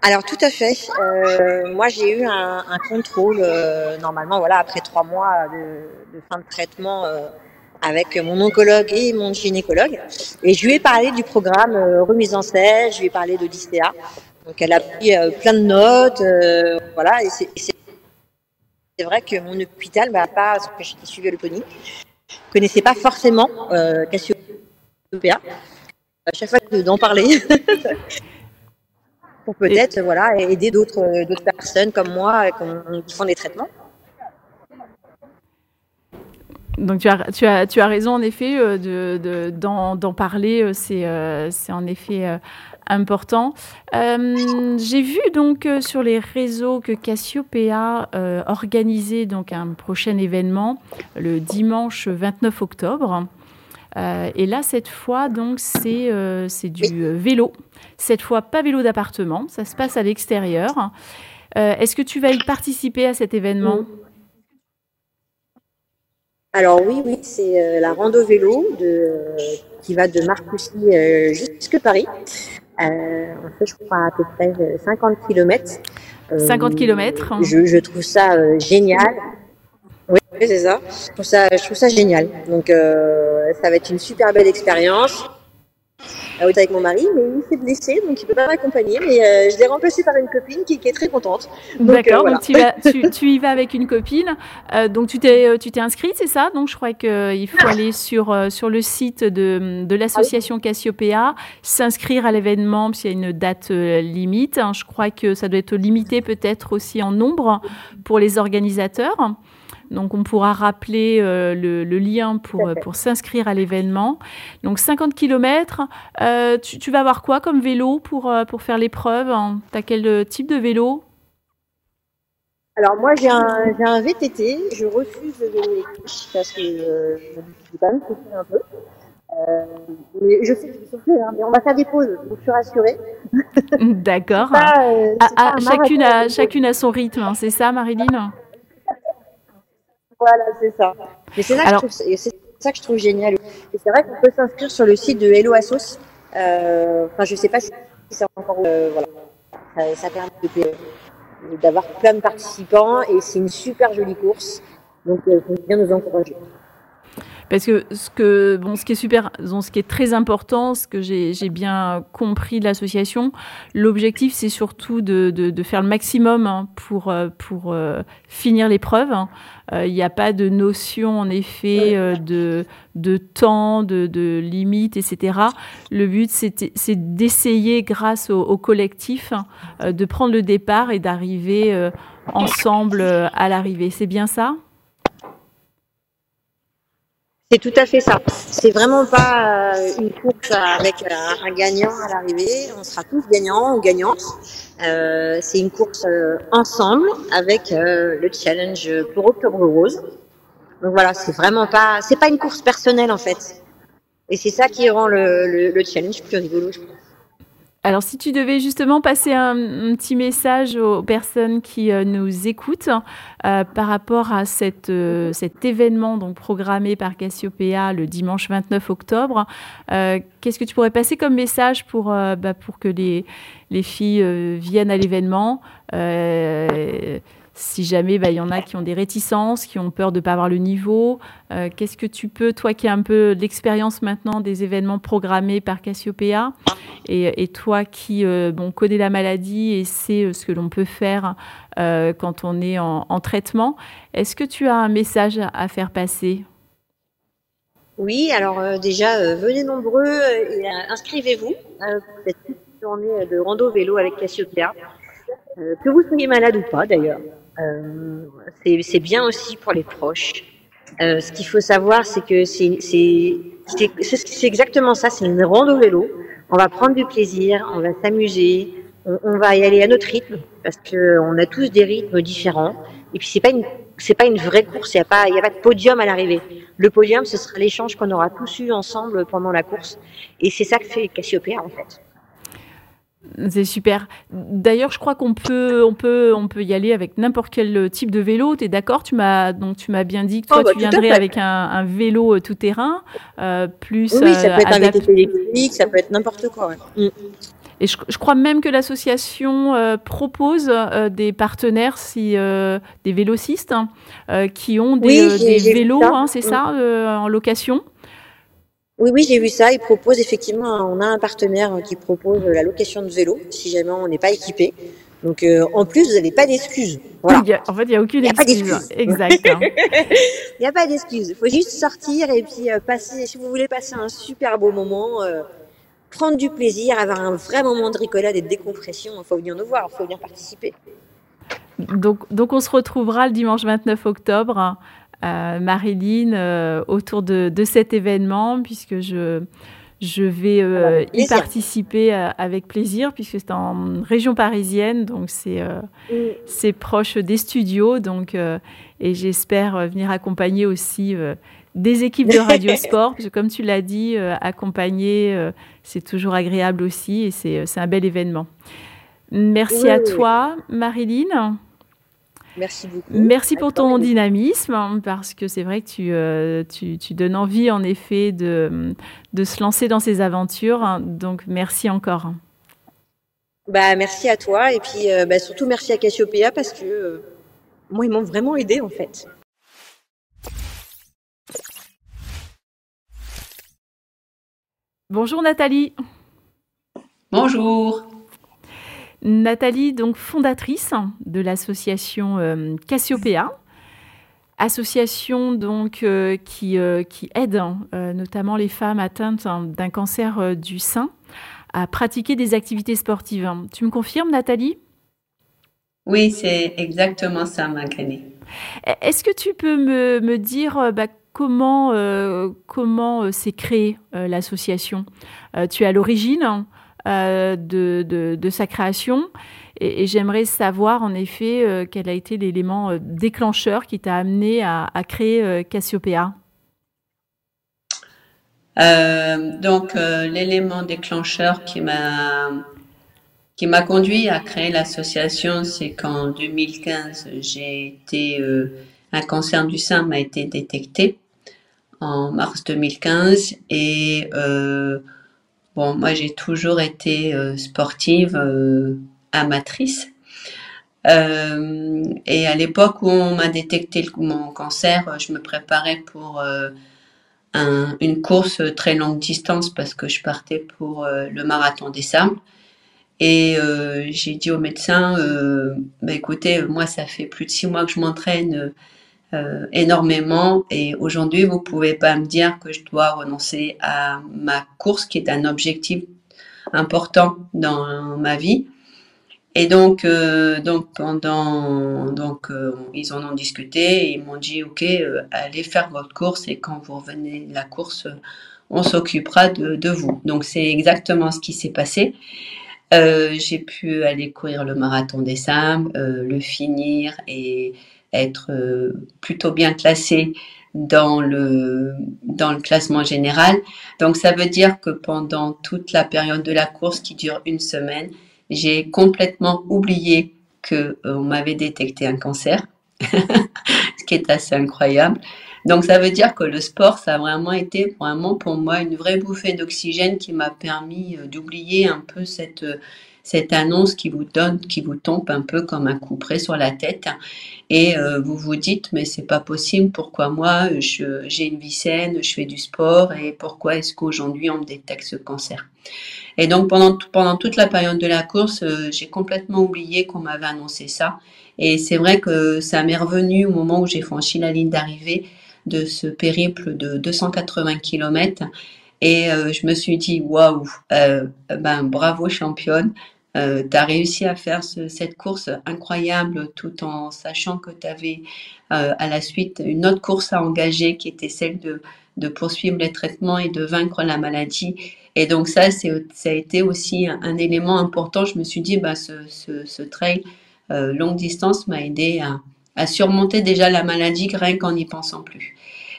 Alors tout à fait. Euh, moi j'ai eu un, un contrôle euh, normalement voilà après trois mois de, de fin de traitement euh, avec mon oncologue et mon gynécologue et je lui ai parlé du programme euh, remise en selle, je lui ai parlé de l'ISTEA. Donc elle a pris euh, plein de notes, euh, voilà et c'est vrai que mon hôpital bah, pas parce que j'étais suivie à connaissait pas forcément Cassiopeia. À chaque fois d'en parler. pour peut-être voilà aider d'autres euh, d'autres personnes comme moi euh, qui- font des traitements. Donc tu as, tu, as, tu as raison en effet euh, de, de- d'en, parler, c'est, euh, c'est en effet euh, important. Euh, j'ai vu donc sur les réseaux que Cassiopeia organisait donc un prochain événement le dimanche 29 octobre. Euh, et là, cette fois, donc, c'est, euh, du euh, vélo. Cette fois, pas vélo d'appartement, ça se passe à l'extérieur. Est-ce que tu vas y participer à cet événement? Alors oui oui c'est euh, la rando vélo de qui va de Marcoussis euh, jusque Paris. On fait je crois à peu près euh, 50 km. 50 kilomètres. Je, je trouve ça génial. Oui, c'est ça. Je trouve ça, je trouve ça génial. Donc, ça va être une super belle expérience. Euh, oui, avec mon mari, mais il s'est blessé, donc il peut pas m'accompagner. Mais euh, je l'ai remplacé par une copine qui, qui est très contente. Euh, D'accord, voilà. donc tu, vas- tu, tu y vas avec une copine. Euh, donc tu t'es, tu t'es inscrite, c'est ça? Donc je crois qu'il faut aller sur, sur le site de, de l'association Cassiopeia, s'inscrire à l'événement, parce qu'il y a une date limite. hein. Je crois que ça doit être limité peut-être aussi en nombre pour les organisateurs. Donc on pourra rappeler euh, le, le lien pour, euh, pour s'inscrire à l'événement. Donc 50 km, tu, tu vas avoir quoi comme vélo pour, euh, pour faire l'épreuve? Tu as quel euh, type de vélo? Alors moi j'ai un, j'ai un VTT, je refuse le vélo électrique parce que euh, je vais quand même souffrir un peu. Euh, mais je sais que je vais souffrir, hein, mais on va faire des pauses, donc je suis rassurée. D'accord. Euh, Ah, ah, chacune, a, chacune a son rythme, hein, c'est ça, Marilyn? Voilà, c'est ça. Mais c'est ça, Alors- ça que je trouve génial. Et c'est vrai qu'on peut s'inscrire sur le site de Hello Assos. Euh, Enfin, je sais pas si c'est encore. euh, voilà. Ça, ça permet d'avoir plein de participants et c'est une super jolie course. Donc, il faut bien nous encourager. Parce que ce, que, bon, ce qui est super, ce qui est très important, ce que j'ai bien compris de l'association, l'objectif c'est surtout de, de, faire le maximum hein, pour, euh, pour euh, finir l'épreuve. Hein. Euh, il n'y a pas de notion en effet de, de temps, de, de limite, etc. Le but c'est d'essayer grâce au, au collectif hein, de prendre le départ et d'arriver ensemble à l'arrivée. C'est bien ça? C'est tout à fait ça. C'est vraiment pas euh, une course avec euh, un gagnant à l'arrivée. On sera tous gagnants ou gagnantes. Euh, c'est une course ensemble avec le challenge pour Octobre Rose. Donc voilà, c'est vraiment pas, c'est pas une course personnelle en fait. Et c'est ça qui rend le, le challenge plus rigolo, je pense. Alors, si tu devais justement passer un, petit message aux personnes qui euh, nous écoutent euh, par rapport à euh, cet événement donc programmé par Cassiopeia le dimanche 29 octobre, qu'est-ce que tu pourrais passer comme message pour, bah, que les filles viennent à l'événement si jamais bah, il y en a qui ont des réticences, qui ont peur de ne pas avoir le niveau, euh, qu'est-ce que tu peux, toi qui as un peu l'expérience maintenant des événements programmés par Cassiopeia, et, toi qui euh, bon, connais la maladie et sais euh, ce que l'on peut faire quand on est en, traitement, est-ce que tu as un message à, faire passer? Oui, alors déjà, venez nombreux et inscrivez-vous pour cette journée de rando vélo avec Cassiopeia. Que vous soyez malade ou pas d'ailleurs. Euh, c'est bien aussi pour les proches. Euh, ce qu'il faut savoir, c'est que c'est exactement ça. C'est une rando vélo. On va prendre du plaisir, on va s'amuser, on, va y aller à notre rythme parce que on a tous des rythmes différents. Et puis c'est pas une pas une vraie course. Il n'y a a pas de podium à l'arrivée. Le podium, ce sera l'échange qu'on aura tous eu ensemble pendant la course. Et c'est ça que fait Cassiopeia en fait. C'est super. D'ailleurs, je crois qu'on peut, on peut, on peut y aller avec n'importe quel type de vélo. Tu es d'accord? Tu m'as donc tu m'as bien dit que toi, oh, bah, tu viendrais avec un, vélo euh, tout terrain, euh, plus. Oui, ça peut être un VTT électrique, ça peut être n'importe quoi. Mm. Et je, crois même que l'association euh, propose des partenaires, si des vélocistes, hein, qui ont des, vélos, hein, c'est ça, mm. en location? Oui, oui, j'ai vu ça. Ils proposent effectivement, on a un partenaire qui propose la location de vélo si jamais on n'est pas équipé. Donc euh, en plus, vous n'avez pas d'excuses. en fait, il n'y a aucune excuse. Exact. Il n'y a pas d'excuse. Il faut juste sortir et puis euh, passer, si vous voulez passer un super beau moment, euh, prendre du plaisir, avoir un vrai moment de ricolade et de décompression, il faut venir nous voir, il faut venir participer. Donc, donc on se retrouvera le dimanche 29 octobre euh, Marilyn euh, autour de, cet événement, puisque je, je vais euh, y participer avec plaisir, puisque c'est en région parisienne, donc c'est c'est proche des studios, donc et j'espère venir accompagner aussi des équipes de Radio Sport, parce que comme tu l'as dit, accompagner, c'est toujours agréable aussi, et c'est un bel événement. Merci à toi, Marilyn. Merci beaucoup. Merci pour ton dynamisme, hein, parce que c'est vrai que tu, euh, tu, tu, donnes envie, en effet, de, de se lancer dans ces aventures. Hein. Donc, merci encore. Bah, merci à toi. Et puis, euh, bah, surtout, merci à Cassiopeia, parce que euh, moi, ils m'ont vraiment aidé, en fait. Bonjour Nathalie. Bonjour. Nathalie, donc fondatrice de l'association euh, Cassiopeia, association donc euh, qui, euh, qui, aide notamment les femmes atteintes hein, d'un cancer du sein à pratiquer des activités sportives. Tu me confirmes, Nathalie? Oui, c'est exactement ça, Magani. Est-ce que tu peux me, me dire bah, comment, comment s'est créée l'association? Tu es à l'origine euh, de, sa création. Et, j'aimerais savoir en effet euh, quel a été l'élément euh, déclencheur qui t'a amené à, créer Cassiopeia? donc l'élément déclencheur qui m'a qui m'a conduit à créer l'association, c'est qu'en 2015, j'ai été un cancer du sein m'a été détecté en mars 2015 et Bon, moi j'ai toujours été euh, sportive euh, amatrice. Euh, et à l'époque où on m'a détecté mon cancer, je me préparais pour une course très longue distance parce que je partais pour le marathon des sables. Et j'ai dit au médecin, bah, écoutez, moi ça fait plus de six mois que je m'entraîne énormément et aujourd'hui vous pouvez pas me dire que je dois renoncer à ma course qui est un objectif important dans ma vie. Et donc, euh, donc pendant, donc euh, ils en ont discuté ils m'ont dit, ok, euh, allez faire votre course et quand vous revenez de la course, on s'occupera de, de, vous. Donc c'est exactement ce qui s'est passé. J'ai pu aller courir le marathon des Sam, le finir et être plutôt bien classé dans le dans le classement général. Donc ça veut dire que pendant toute la période de la course qui dure une semaine, j'ai complètement oublié que euh, m'avait détecté un cancer, ce qui est assez incroyable. Donc ça veut dire que le sport, ça a vraiment été vraiment pour moi une vraie bouffée d'oxygène qui m'a permis euh, d'oublier un peu cette euh, cette annonce qui vous donne, qui vous tombe un peu comme un coup près sur la tête, et vous vous dites mais c'est pas possible, pourquoi moi j'ai une vie saine, je fais du sport, et pourquoi est-ce qu'aujourd'hui on me détecte ce cancer? Et donc pendant, pendant toute la période de la course, euh, j'ai complètement oublié qu'on m'avait annoncé ça. Et c'est vrai que ça m'est revenu au moment où j'ai franchi la ligne d'arrivée de ce périple de 280 km. Et euh, je me suis dit, waouh, euh, ben, bravo championne, euh, tu as réussi à faire ce, cette course incroyable tout en sachant que tu avais à la suite une autre course à engager qui était celle de, de poursuivre les traitements et de vaincre la maladie. Et donc ça, ça a été aussi un, élément important. Je me suis dit, bah, ce, ce, ce trail euh, longue distance m'a aidé à, à, surmonter déjà la maladie rien qu'en n'y pensant plus.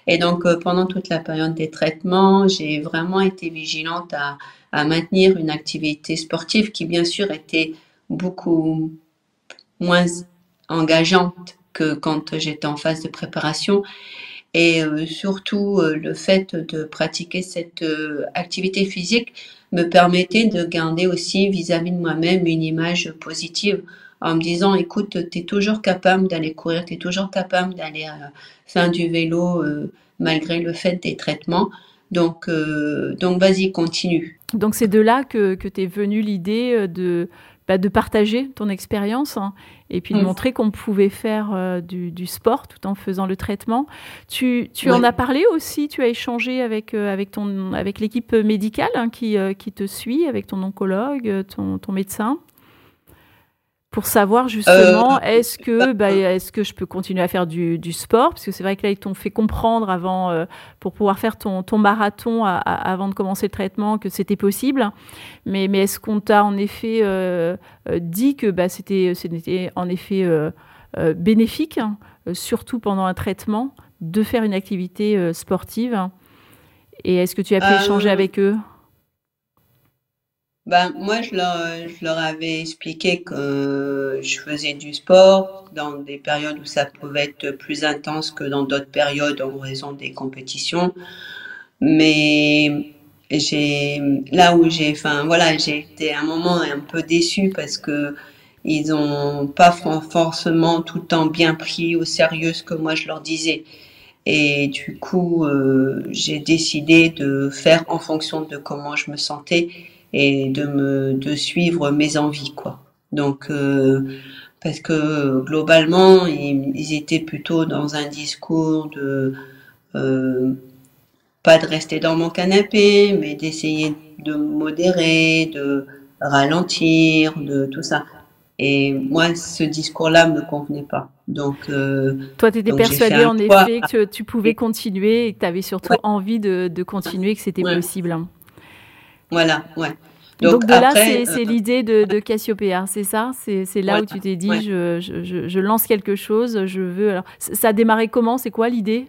Et donc euh, pendant toute la période des traitements, j'ai vraiment été vigilante à, maintenir une activité sportive qui bien sûr était beaucoup moins engageante que quand j'étais en phase de préparation. Et euh, surtout, euh, le fait de pratiquer cette activité physique me permettait de garder aussi vis-à-vis de moi-même une image positive en me disant, écoute, tu es toujours capable d'aller courir, tu es toujours capable d'aller faire du vélo malgré le fait des traitements. Donc, donc vas-y, continue. Donc c'est de là que, que t'es venue l'idée de bah, de partager ton expérience hein, et puis de mm. montrer qu'on pouvait faire euh, du, sport tout en faisant le traitement. Tu, tu en as parlé aussi, tu as échangé avec, euh, avec, ton, avec l'équipe médicale hein, qui, euh, qui te suit, avec ton oncologue, ton, ton médecin pour savoir justement euh, est-ce que bah, est-ce que je peux continuer à faire du, du sport? Parce que c'est vrai que là ils t'ont fait comprendre avant euh, pour pouvoir faire ton, ton marathon avant de commencer le traitement que c'était possible. Mais mais est-ce qu'on t'a en effet euh, dit que bah, c'était c'était en effet bénéfique surtout pendant un traitement de faire une activité sportive? Et est-ce que tu as pu échanger avec eux? Ben, moi, je leur, je leur avais expliqué que je faisais du sport dans des périodes où ça pouvait être plus intense que dans d'autres périodes en raison des compétitions. Mais j'ai, là où j'ai, enfin, voilà, j'ai été un moment un peu déçue parce que ils ont pas forcément tout le temps bien pris au sérieux ce que moi je leur disais. Et du coup, euh, j'ai décidé de faire en fonction de comment je me sentais et de me de suivre mes envies quoi. Donc euh, parce que globalement ils, étaient plutôt dans un discours de euh, pas de rester dans mon canapé, mais d'essayer de modérer, de ralentir, de tout ça. Et moi, ce discours-là me convenait pas. Donc, euh, toi, tu étais persuadée en effet que tu pouvais continuer et que tu avais surtout envie de, de continuer, que c'était possible. Voilà, ouais. Donc, de là, c'est euh, l'idée de, de Cassiopeia, c'est ça? C'est là où tu t'es dit, je, je, je, lance quelque chose, je veux. Alors, ça a démarré comment? C'est quoi l'idée?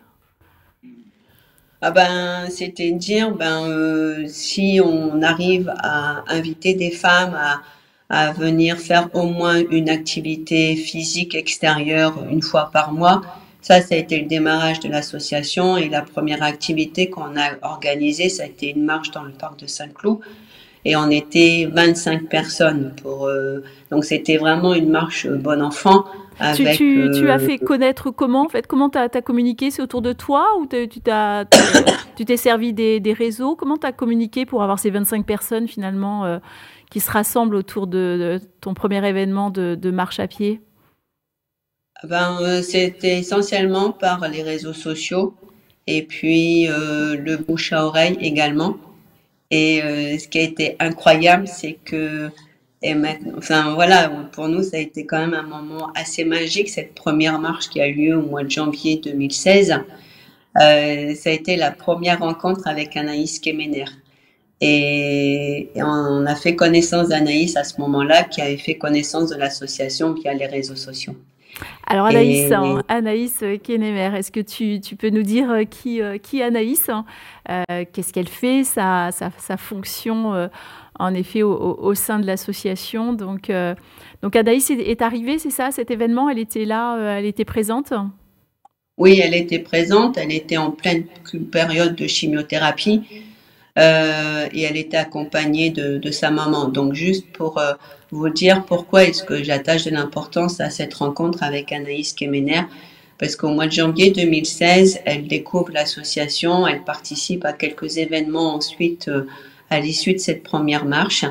Ah ben, c'était dire, ben, euh, si on arrive à inviter des femmes à, à venir faire au moins une activité physique extérieure une fois par mois, ça, ça a été le démarrage de l'association et la première activité qu'on a organisée, ça a été une marche dans le parc de Saint-Cloud. Et on était 25 personnes pour euh, donc c'était vraiment une marche bon enfant tu, tu, as fait connaître comment en fait? Comment tu as, communiqué? C'est autour de toi ou tu t'es servi des, des, réseaux? Comment tu as communiqué pour avoir ces 25 personnes finalement qui se rassemblent autour de, ton premier événement de, de marche à pied? Ben, C'était essentiellement par les réseaux sociaux et puis le bouche à oreille également. Et euh, ce qui a été incroyable, c'est que, et maintenant, enfin voilà, pour nous, ça a été quand même un moment assez magique, cette première marche qui a eu lieu au mois de janvier 2016. Euh, ça a été la première rencontre avec Anaïs Kemener. Et, on a fait connaissance d'Anaïs à ce moment-là, qui avait fait connaissance de l'association via les réseaux sociaux. Alors Anaïs, hein, Anaïs Kenemer, est-ce que tu, tu, peux nous dire euh, qui, euh, qui Anaïs hein? Euh, Qu'est-ce qu'elle fait sa, sa, sa, fonction en effet au, au, sein de l'association? Donc, donc Anaïs est, est arrivée, c'est ça, cet événement? Elle était là, elle était présente? Oui, elle était présente, elle était en pleine période de chimiothérapie. Euh, et elle était accompagnée de, de, sa maman. Donc juste pour euh, vous dire pourquoi est-ce que j'attache de l'importance à cette rencontre avec Anaïs Kemener, parce qu'au mois de janvier 2016, elle découvre l'association, elle participe à quelques événements ensuite euh, à l'issue de cette première marche.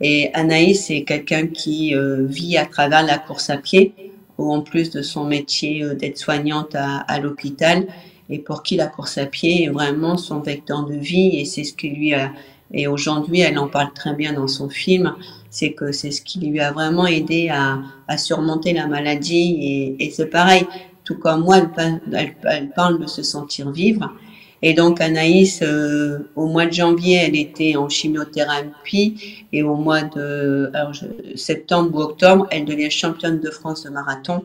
Et Anaïs est quelqu'un qui vit à travers la course à pied, ou en plus de son métier d'aide-soignante à, à l'hôpital, et pour qui la course à pied est vraiment son vecteur de vie et c'est ce qui lui a et aujourd'hui elle en parle très bien dans son film c'est que c'est ce qui lui a vraiment aidé à, à surmonter la maladie. Et, et c'est pareil. Tout comme moi elle, elle, parle de se sentir vivre. Et donc Anaïs euh, au mois de janvier elle était en chimiothérapie. Et au mois de alors, septembre ou octobre elle devient championne de France de marathon.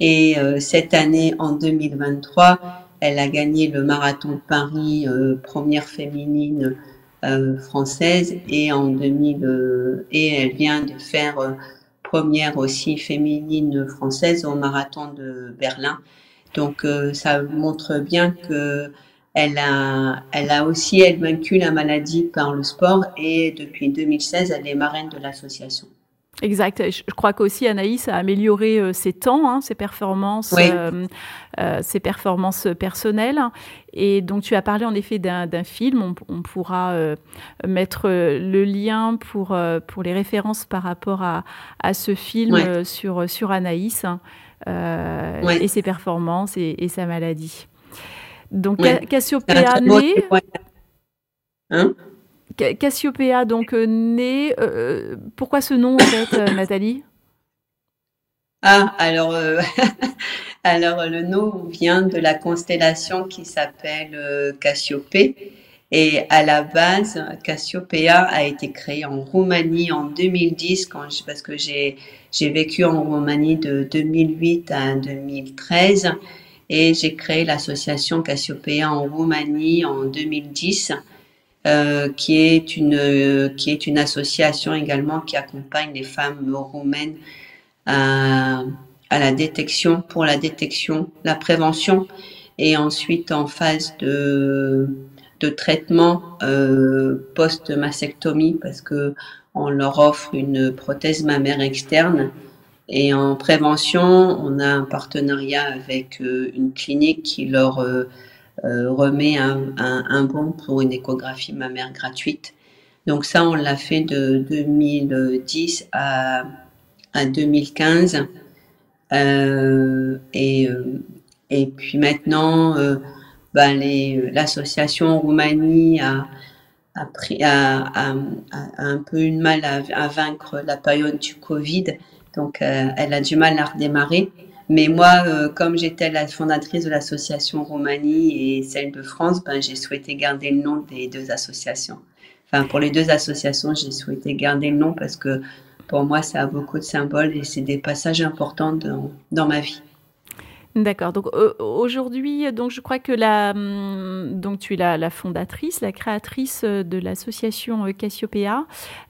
Et euh, cette année en 2023 elle a gagné le marathon de Paris, euh, première féminine euh, française, et en 2000, euh, et elle vient de faire première aussi féminine française au marathon de Berlin. Donc ça montre bien que elle a, elle a aussi elle vaincu la maladie par le sport et depuis 2016 elle est marraine de l'association. Exact. Je crois qu'aussi Anaïs a amélioré euh, ses temps, hein, ses performances, euh, euh, ses performances personnelles. Et donc tu as parlé en effet d'un film. On, pourra mettre le lien pour pour les références par rapport à, à ce film sur sur Anaïs hein, et ses performances et, sa maladie. Donc Cassiopeia Hein? Cassiopeia, donc euh, né. Euh, euh, pourquoi ce nom, en fait, Nathalie? Ah, alors, alors, le nom vient de la constellation qui s'appelle Cassiopée. Et à la base, Cassiopeia a été créée en Roumanie en 2010, quand parce que j'ai vécu en Roumanie de 2008 à 2013. Et j'ai créé l'association Cassiopeia en Roumanie en 2010 euh, qui est une euh, qui est une association également qui accompagne les femmes roumaines à, à la détection pour la détection, la prévention et ensuite en phase de de traitement euh, post-mastectomie parce que on leur offre une prothèse mammaire externe. Et en prévention, on a un partenariat avec euh, une clinique qui leur euh, remet un, bon pour une échographie mammaire gratuite. Donc ça, on l'a fait de 2010 à, à 2015. Euh, et, euh, et puis maintenant, euh, ben l'association Roumanie a, a, pris, a, a, un peu une mal à, vaincre la période du Covid. Donc, elle a du mal à redémarrer. Mais moi, euh, comme j'étais la fondatrice de l'association Roumanie et celle de France, ben, j'ai souhaité garder le nom des deux associations. Enfin, pour les deux associations, j'ai souhaité garder le nom parce que pour moi, ça a beaucoup de symboles et c'est des passages importants dans, dans ma vie. D'accord. Donc euh, aujourd'hui, donc je crois que la, hum, donc tu es la, fondatrice, la créatrice de l'association Cassiopeia.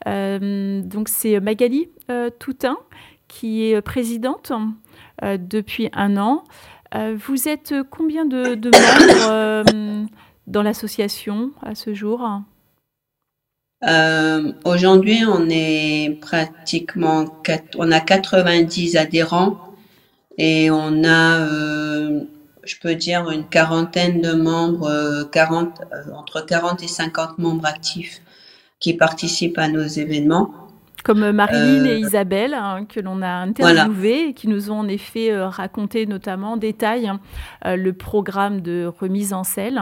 Euh, donc c'est Magali Toutin qui est présidente euh, depuis un an. Euh, vous êtes combien de, membres euh, dans l'association à ce jour? Aujourd'hui, on est pratiquement, on a 90 adhérents Et on a, je peux dire, une quarantaine de membres, 40, entre 40 et 50 membres actifs qui participent à nos événements. Comme Marilyn et Isabelle, hein, que l'on a interviewées et qui nous ont en effet raconté notamment en détail hein, le programme de remise en selle.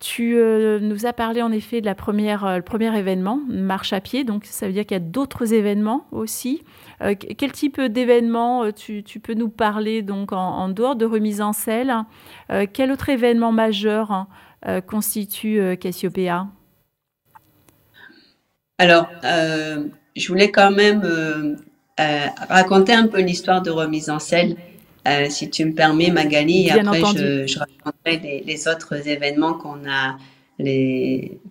Tu euh, nous as parlé en effet de la première, euh, le premier événement, marche à pied, donc ça veut dire qu'il y a d'autres événements aussi. Euh, quel type d'événement tu, tu, peux nous parler donc en, dehors de remise en selle Quel autre événement majeur hein, constitue Cassiopeia Alors, je voulais quand même raconter un peu l'histoire de remise en selle euh, si tu me permets, Magali, après je, je, raconterai les, autres événements qu'on a,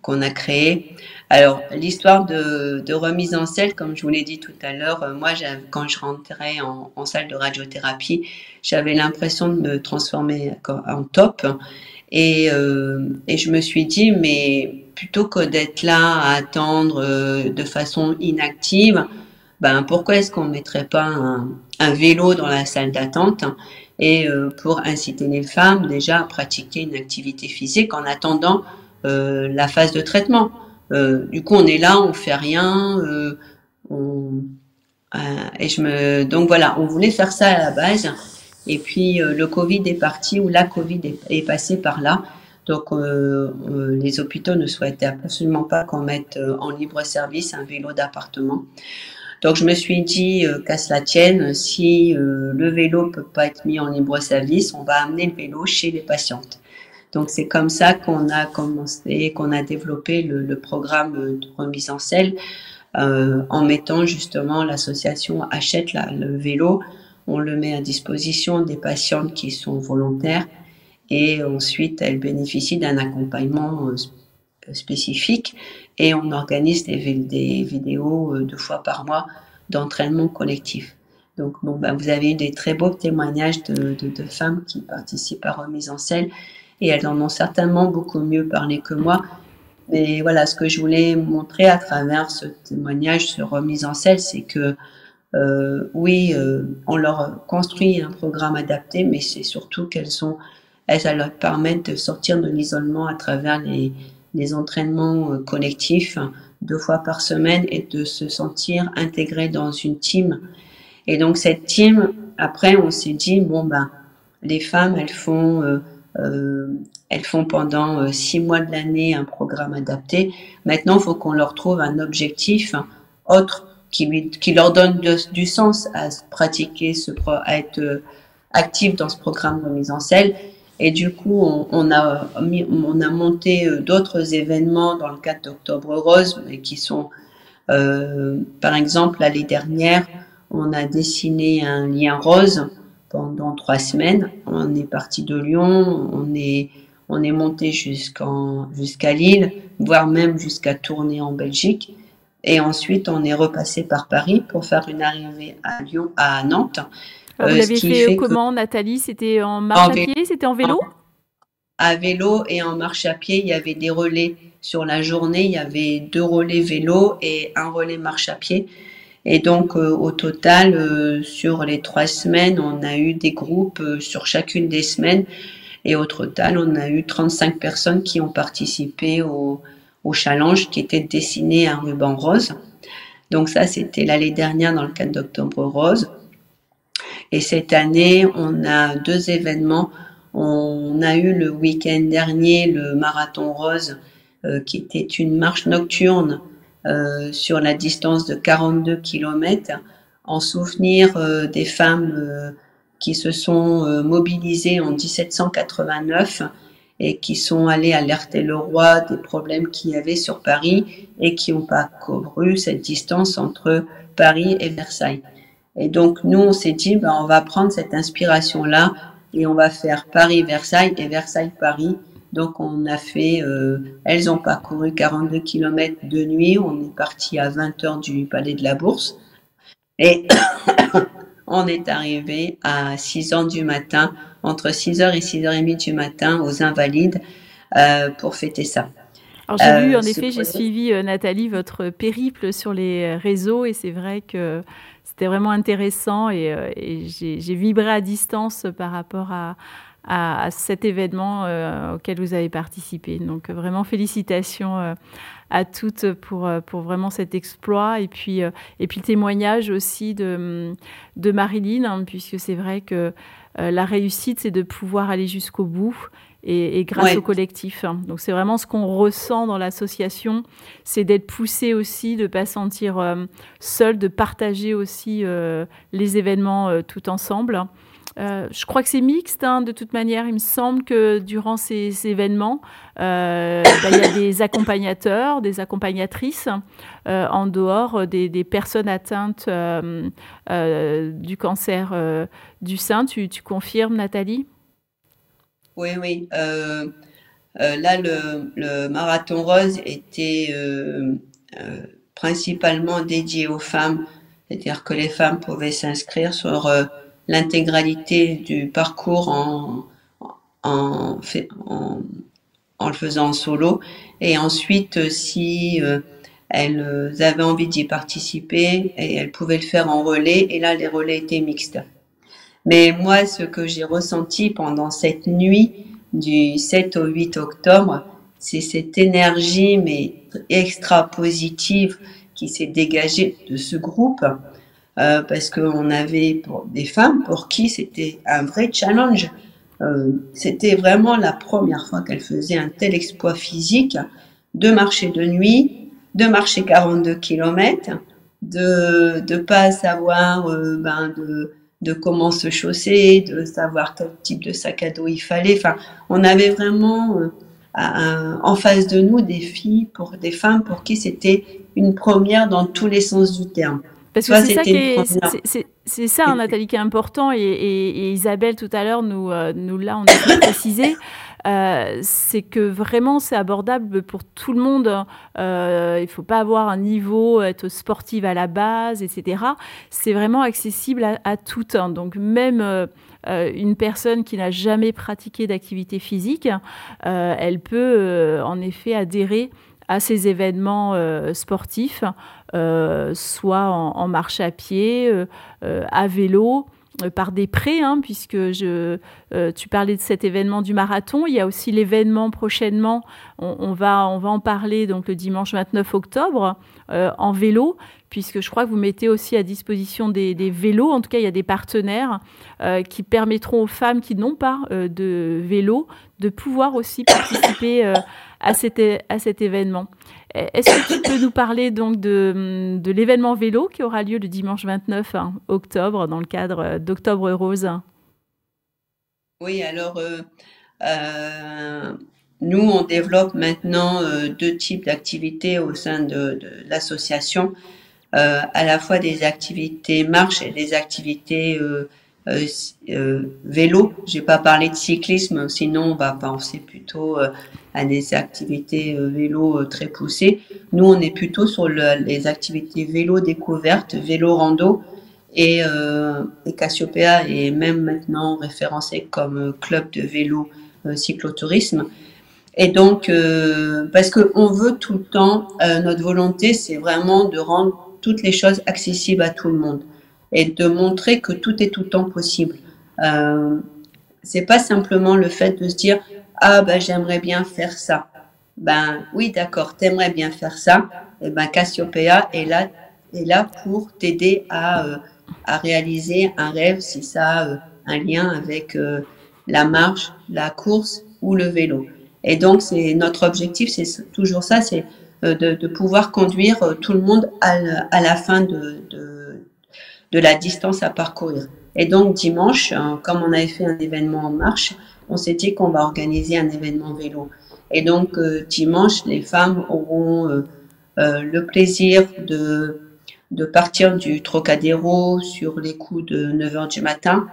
qu'on a créés. Alors, l'histoire de, de, remise en selle, comme je vous l'ai dit tout à l'heure, euh, moi, quand je rentrais en, en, salle de radiothérapie, j'avais l'impression de me transformer en top. Et, euh, et je me suis dit, mais plutôt que d'être là à attendre euh, de façon inactive, ben pourquoi est-ce qu'on mettrait pas un, un vélo dans la salle d'attente et euh, pour inciter les femmes déjà à pratiquer une activité physique en attendant euh, la phase de traitement. Euh, du coup, on est là, on fait rien. On, et je me donc voilà, on voulait faire ça à la base. Et puis le Covid est parti ou la Covid est, est passée par là. Donc les hôpitaux ne souhaitaient absolument pas qu'on mette en libre service un vélo d'appartement. Donc je me suis dit euh, qu'à cela tienne, si euh, le vélo peut pas être mis en libre service, on va amener le vélo chez les patientes. Donc c'est comme ça qu'on a commencé, qu'on a développé le, le, programme de remise en selle euh, en mettant justement l'association achète la, le vélo, on le met à disposition des patientes qui sont volontaires et ensuite elles bénéficient d'un accompagnement euh, spécifique et on organise des, vidéos euh, deux fois par mois d'entraînement collectif. Donc, bon, ben, vous avez eu des très beaux témoignages de, femmes qui participent à Remise en selle et elles en ont certainement beaucoup mieux parlé que moi. Mais voilà, ce que je voulais montrer à travers ce témoignage sur Remise en selle, c'est que euh, oui, euh, on leur construit un programme adapté, mais c'est surtout qu'elles sont, elles, elles leur permettent de sortir de l'isolement à travers les, des entraînements euh, collectifs deux fois par semaine et de se sentir intégré dans une team. Et donc cette team, après, on s'est dit bon ben, les femmes, elles font, euh, euh, elles font pendant six mois de l'année un programme adapté. Maintenant, il faut qu'on leur trouve un objectif autre qui, qui leur donne du sens à pratiquer ce, à être actif dans ce programme de mise en selle et du coup, on, a, on a monté euh, d'autres événements dans le cadre d'Octobre Rose, qui sont, euh, par exemple, l'année dernière, on a dessiné un lien rose pendant trois semaines. On est parti de Lyon, on est, on est monté jusqu'à Lille, voire même jusqu'à Tournai en Belgique. Et ensuite, on est repassé par Paris pour faire une arrivée à Lyon, à Nantes. Vous euh, l'avez fait comment, Nathalie? C'était en marche à pied? C'était en vélo? À vélo et en marche à pied, il y avait des relais. Sur la journée, il y avait deux relais vélo et un relais marche à pied. Et donc, euh, au total, euh, sur les trois semaines, on a eu des groupes sur chacune des semaines. Et au total, on a eu 35 personnes qui ont participé au, au challenge qui était dessiné à un ruban rose. Donc ça, c'était l'année dernière dans le cadre d'Octobre Rose. Et cette année, on a deux événements. On a eu le week-end dernier le marathon rose, euh, qui était une marche nocturne euh, sur la distance de 42 km, en souvenir euh, des femmes euh, qui se sont euh, mobilisées en 1789 et qui sont allées alerter le roi des problèmes qu'il y avait sur Paris et qui n'ont pas couru cette distance entre Paris et Versailles. Et donc, nous, on s'est dit, ben, on va prendre cette inspiration-là et on va faire Paris-Versailles et Versailles-Paris. Donc, on a fait, euh, elles ont parcouru 42 km de nuit. On est parti à 20 heures du Palais de la Bourse. Et on est arrivé à 6 heures du matin, entre 6 heures et 6 heures et demie du matin aux Invalides, euh, pour fêter ça. Alors j'ai vu, en effet, j'ai suivi Nathalie votre périple sur les réseaux et c'est vrai que c'était vraiment intéressant et, j'ai vibré à distance par rapport à, à, cet événement auquel vous avez participé. Donc vraiment félicitations à toutes pour, pour vraiment cet exploit. Et puis, euh, et puis le témoignage aussi de, de Marilyn, hein, puisque c'est vrai que euh, la réussite, c'est de pouvoir aller jusqu'au bout. Et, grâce au collectif. Donc c'est vraiment ce qu'on ressent dans l'association, c'est d'être poussé aussi, de ne pas sentir euh, seul, de partager aussi les événements tout ensemble. Euh, je crois que c'est mixte, hein, de toute manière. Il me semble que durant ces, événements, euh, bah, il y a des accompagnateurs, des accompagnatrices euh, en dehors des, personnes atteintes du cancer du sein. Tu, confirmes, Nathalie? Oui, oui. là, le, le, marathon rose était principalement dédié aux femmes, c'est-à-dire que les femmes pouvaient s'inscrire sur l'intégralité du parcours en, en, en, en, le faisant en solo. Et ensuite, si euh, elles avaient envie d'y participer, elles pouvaient le faire en relais, et là, les relais étaient mixtes. Mais moi, ce que j'ai ressenti pendant cette nuit du 7 au 8 octobre, c'est cette énergie, mais extra positive, qui s'est dégagée de ce groupe. Euh, parce qu'on avait des femmes pour qui c'était un vrai challenge. Euh, c'était vraiment la première fois qu'elles faisaient un tel exploit physique de marcher de nuit, de marcher 42 km, de ne pas savoir euh, ben, de, de comment se chausser, de savoir quel type de sac à dos il fallait. Enfin, on avait vraiment en face de nous des filles, pour des femmes pour qui c'était une première dans tous les sens du terme. Parce que c'est ça, qui c'est ça, Nathalie, qui est important. Et, Isabelle, tout à l'heure, nous, euh, nous là, on a précisé. Euh, c'est que vraiment c'est abordable pour tout le monde. Euh, il ne faut pas avoir un niveau, être sportive à la base, etc. C'est vraiment accessible à, toutes. Hein. Donc même une personne qui n'a jamais pratiqué d'activité physique, elle peut en effet adhérer à ces événements sportifs euh, soit en, marche à pied, euh, euh, à vélo par des prêts, hein, puisque je, tu parlais de cet événement du marathon. Il y a aussi l'événement prochainement, on, va, on va en parler donc le dimanche 29 octobre en vélo, puisque je crois que vous mettez aussi à disposition des, vélos. En tout cas, il y a des partenaires qui permettront aux femmes qui n'ont pas de vélo de pouvoir aussi participer à, cet, à cet événement. Est-ce que tu peux nous parler donc de, l'événement vélo qui aura lieu le dimanche 29 hein, octobre dans le cadre d'Octobre Rose? Oui, alors euh, euh, nous, on développe maintenant euh, deux types d'activités au sein de, de l'association, à la fois des activités marche et des activités euh, euh, vélo. J'ai pas parlé de cyclisme, sinon on va penser plutôt euh, à des activités vélo très poussées. Nous, on est plutôt sur les activités vélo découverte, vélo rando. Et, et Cassiopeia est même maintenant référencé comme club de vélo cyclotourisme. Et donc, parce qu'on veut tout le temps, notre volonté, c'est vraiment de rendre toutes les choses accessibles à tout le monde et de montrer que tout est tout le temps possible. Euh, c'est pas simplement le fait de se dire ah ben j'aimerais bien faire ça. Ben oui d'accord, t'aimerais bien faire ça. Et ben Cassiopeia est là est là pour t'aider à euh, à réaliser un rêve si ça a euh, un lien avec euh, la marche, la course ou le vélo. Et donc c'est notre objectif, c'est toujours ça, c'est de, pouvoir conduire tout le monde à, la fin de de la distance à parcourir. Et donc dimanche, euh, comme on avait fait un événement en marche, on s'est dit qu'on va organiser un événement vélo. Et donc euh, dimanche, les femmes auront euh, le plaisir de, de partir du Trocadéro sur les coups de 9 h du matin,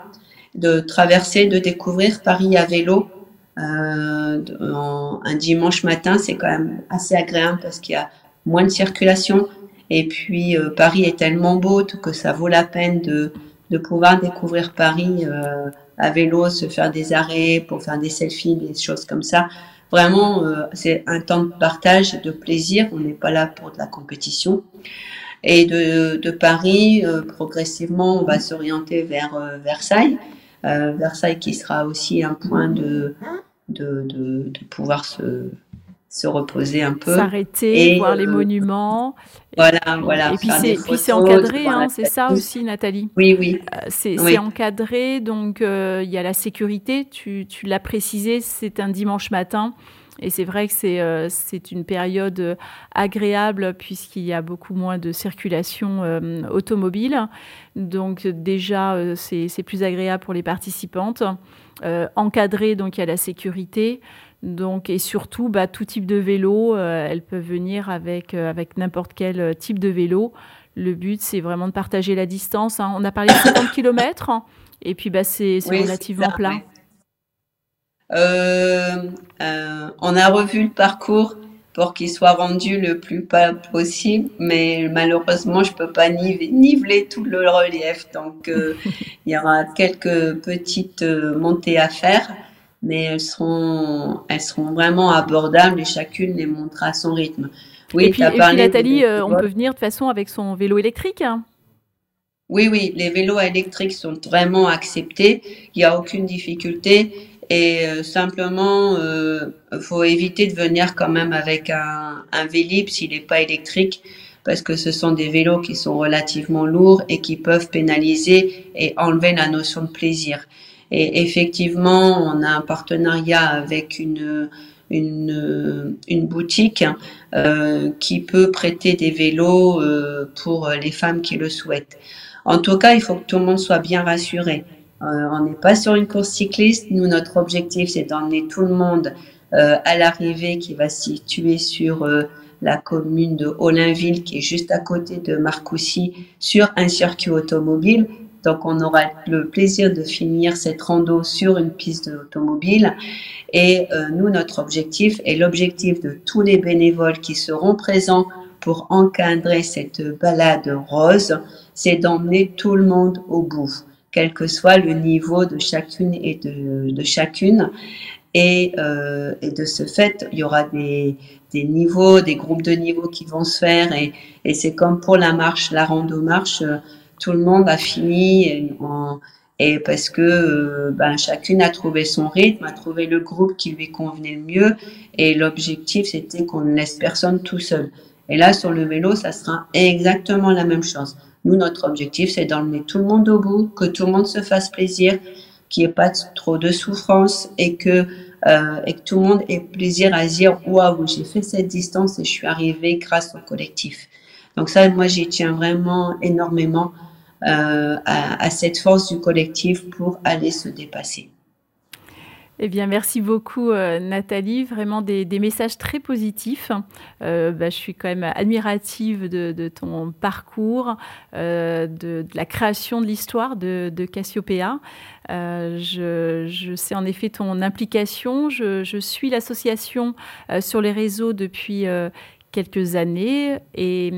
de traverser, de découvrir Paris à vélo. un dimanche matin, c'est quand même assez agréable parce qu'il y a moins de circulation, et puis euh, Paris est tellement beau que ça vaut la peine de, de pouvoir découvrir Paris euh, à vélo, se faire des arrêts pour faire des selfies, des choses comme ça. vraiment, c'est un temps de partage, de plaisir. On n'est pas là pour de la compétition. Et de, Paris, progressivement, on va s'orienter vers Versailles. Versailles qui sera aussi un point de, de, de pouvoir se, se reposer un peu. S'arrêter, voir les euh, monuments. Voilà, voilà. Et puis c'est encadré, hein, c'est ça aussi, Nathalie. Oui, oui. Euh, c'est encadré, donc euh, il y a la sécurité. Tu, tu l'as précisé, c'est un dimanche matin. Et c'est vrai que c'est une période agréable puisqu'il y a beaucoup moins de circulation automobile. Donc déjà, c'est plus agréable pour les participantes. encadré, donc il y a la sécurité. Donc, et surtout, bah, tout type de vélo, euh, elles peuvent venir avec, euh, avec n'importe quel euh, type de vélo. Le but, c'est vraiment de partager la distance. Hein. On a parlé de 50 km, et puis bah, c'est relativement plat. on a revu le parcours pour qu'il soit rendu le plus pas possible, mais malheureusement, je peux pas niveler tout le relief. Donc, il y aura quelques petites montées à faire mais elles seront, elles seront vraiment abordables et chacune les montrera à son rythme. Oui, et puis, Nathalie, euh, on peut venir de façon avec son vélo électrique hein Oui, oui, les vélos électriques sont vraiment acceptés. Il n'y a aucune difficulté. Et euh, simplement, il euh, faut éviter de venir quand même avec un, un Vélib s'il n'est pas électrique, parce que ce sont des vélos qui sont relativement lourds et qui peuvent pénaliser et enlever la notion de plaisir. Et effectivement, on a un partenariat avec une, une, une boutique euh, qui peut prêter des vélos euh, pour les femmes qui le souhaitent. En tout cas, il faut que tout le monde soit bien rassuré. Euh, on n'est pas sur une course cycliste. Nous, notre objectif, c'est d'emmener tout le monde euh, à l'arrivée qui va se situer sur euh, la commune de Olinville, qui est juste à côté de Marcoussis, sur un circuit automobile donc, on aura le plaisir de finir cette rando sur une piste automobile. Et euh, nous, notre objectif et l'objectif de tous les bénévoles qui seront présents pour encadrer cette balade rose, c'est d'emmener tout le monde au bout, quel que soit le niveau de chacune et de, chacune. Et, euh, et, de ce fait, il y aura des, des, niveaux, des groupes de niveaux qui vont se faire. Et, et c'est comme pour la marche, la rando marche tout le monde a fini et, parce que euh, ben, chacune a trouvé son rythme, a trouvé le groupe qui lui convenait le mieux et l'objectif c'était qu'on ne laisse personne tout seul. Et là sur le vélo, ça sera exactement la même chose. Nous, notre objectif, c'est d'emmener tout le monde au bout, que tout le monde se fasse plaisir, qu'il n'y ait pas trop de souffrance et que, euh, et que tout le monde ait plaisir à dire waouh, j'ai fait cette distance et je suis arrivé grâce au collectif. Donc ça, moi, j'y tiens vraiment énormément euh, à, cette force du collectif pour aller se dépasser. Eh bien, merci beaucoup, euh, Nathalie. Vraiment des, messages très positifs. Euh, bah, je suis quand même admirative de, ton parcours, de, la création de l'histoire de, de Cassiopeia. Je, sais en effet ton implication. Je, je suis l'association sur les réseaux depuis quelques années et,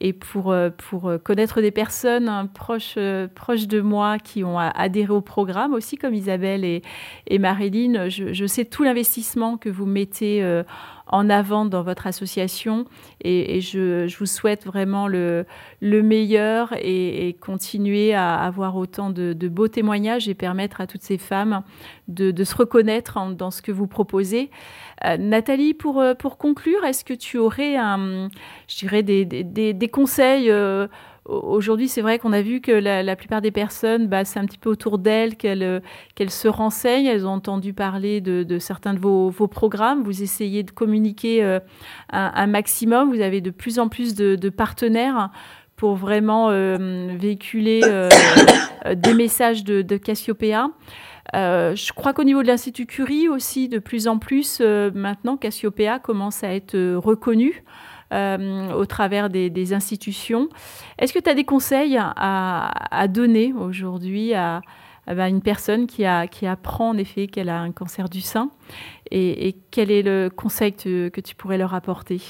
et pour, pour connaître des personnes proches, proches de moi qui ont adhéré au programme aussi, comme Isabelle et, et je, je sais tout l'investissement que vous mettez euh, en avant dans votre association et, je, vous souhaite vraiment le, le meilleur et, continuer à avoir autant de, beaux témoignages et permettre à toutes ces femmes de, se reconnaître dans ce que vous proposez. Euh, Nathalie, pour, euh, pour conclure, est-ce que tu aurais, un, je dirais, des, des, des conseils euh, Aujourd'hui, c'est vrai qu'on a vu que la, plupart des personnes, bah, c'est un petit peu autour d'elles qu'elles qu'elles se renseignent. Elles ont entendu parler de, certains de vos, programmes. Vous essayez de communiquer un, un, maximum. Vous avez de plus en plus de, partenaires pour vraiment véhiculer des messages de, de Cassiopeia. Euh, je crois qu'au niveau de l'Institut Curie aussi, de plus en plus, euh, maintenant, Cassiopeia commence à être euh, au travers des, institutions. Est-ce que tu as des conseils à, donner aujourd'hui à, bah, une personne qui, apprend en effet qu'elle a un cancer du sein et, quel est le conseil que, tu pourrais leur apporter?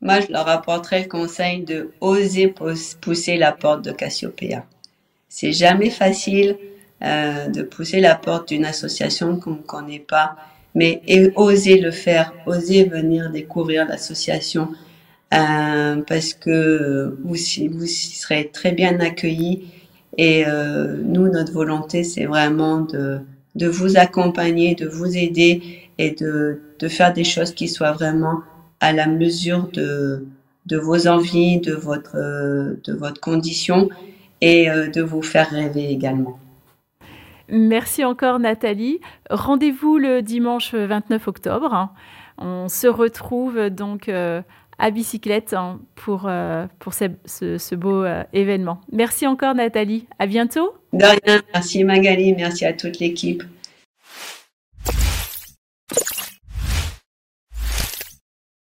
Moi, je leur apporterais le conseil de oser pousser la porte de Cassiopeia. C'est jamais facile euh, de pousser la porte d'une association qu'on ne connaît pas, mais oser le faire, oser venir découvrir l'association, euh, parce que vous, vous serez très bien accueillis. Et euh, nous, notre volonté, c'est vraiment de, de vous accompagner, de vous aider et de, de faire des choses qui soient vraiment à la mesure de, de vos envies, de votre, de votre condition et euh, de vous faire rêver également. Merci encore Nathalie. Rendez-vous le dimanche 29 octobre. On se retrouve donc euh, à bicyclette hein, euh, pour, ce, beau euh, événement. Merci encore Nathalie. À bientôt. De rien. Merci Magali. Merci à toute l'équipe.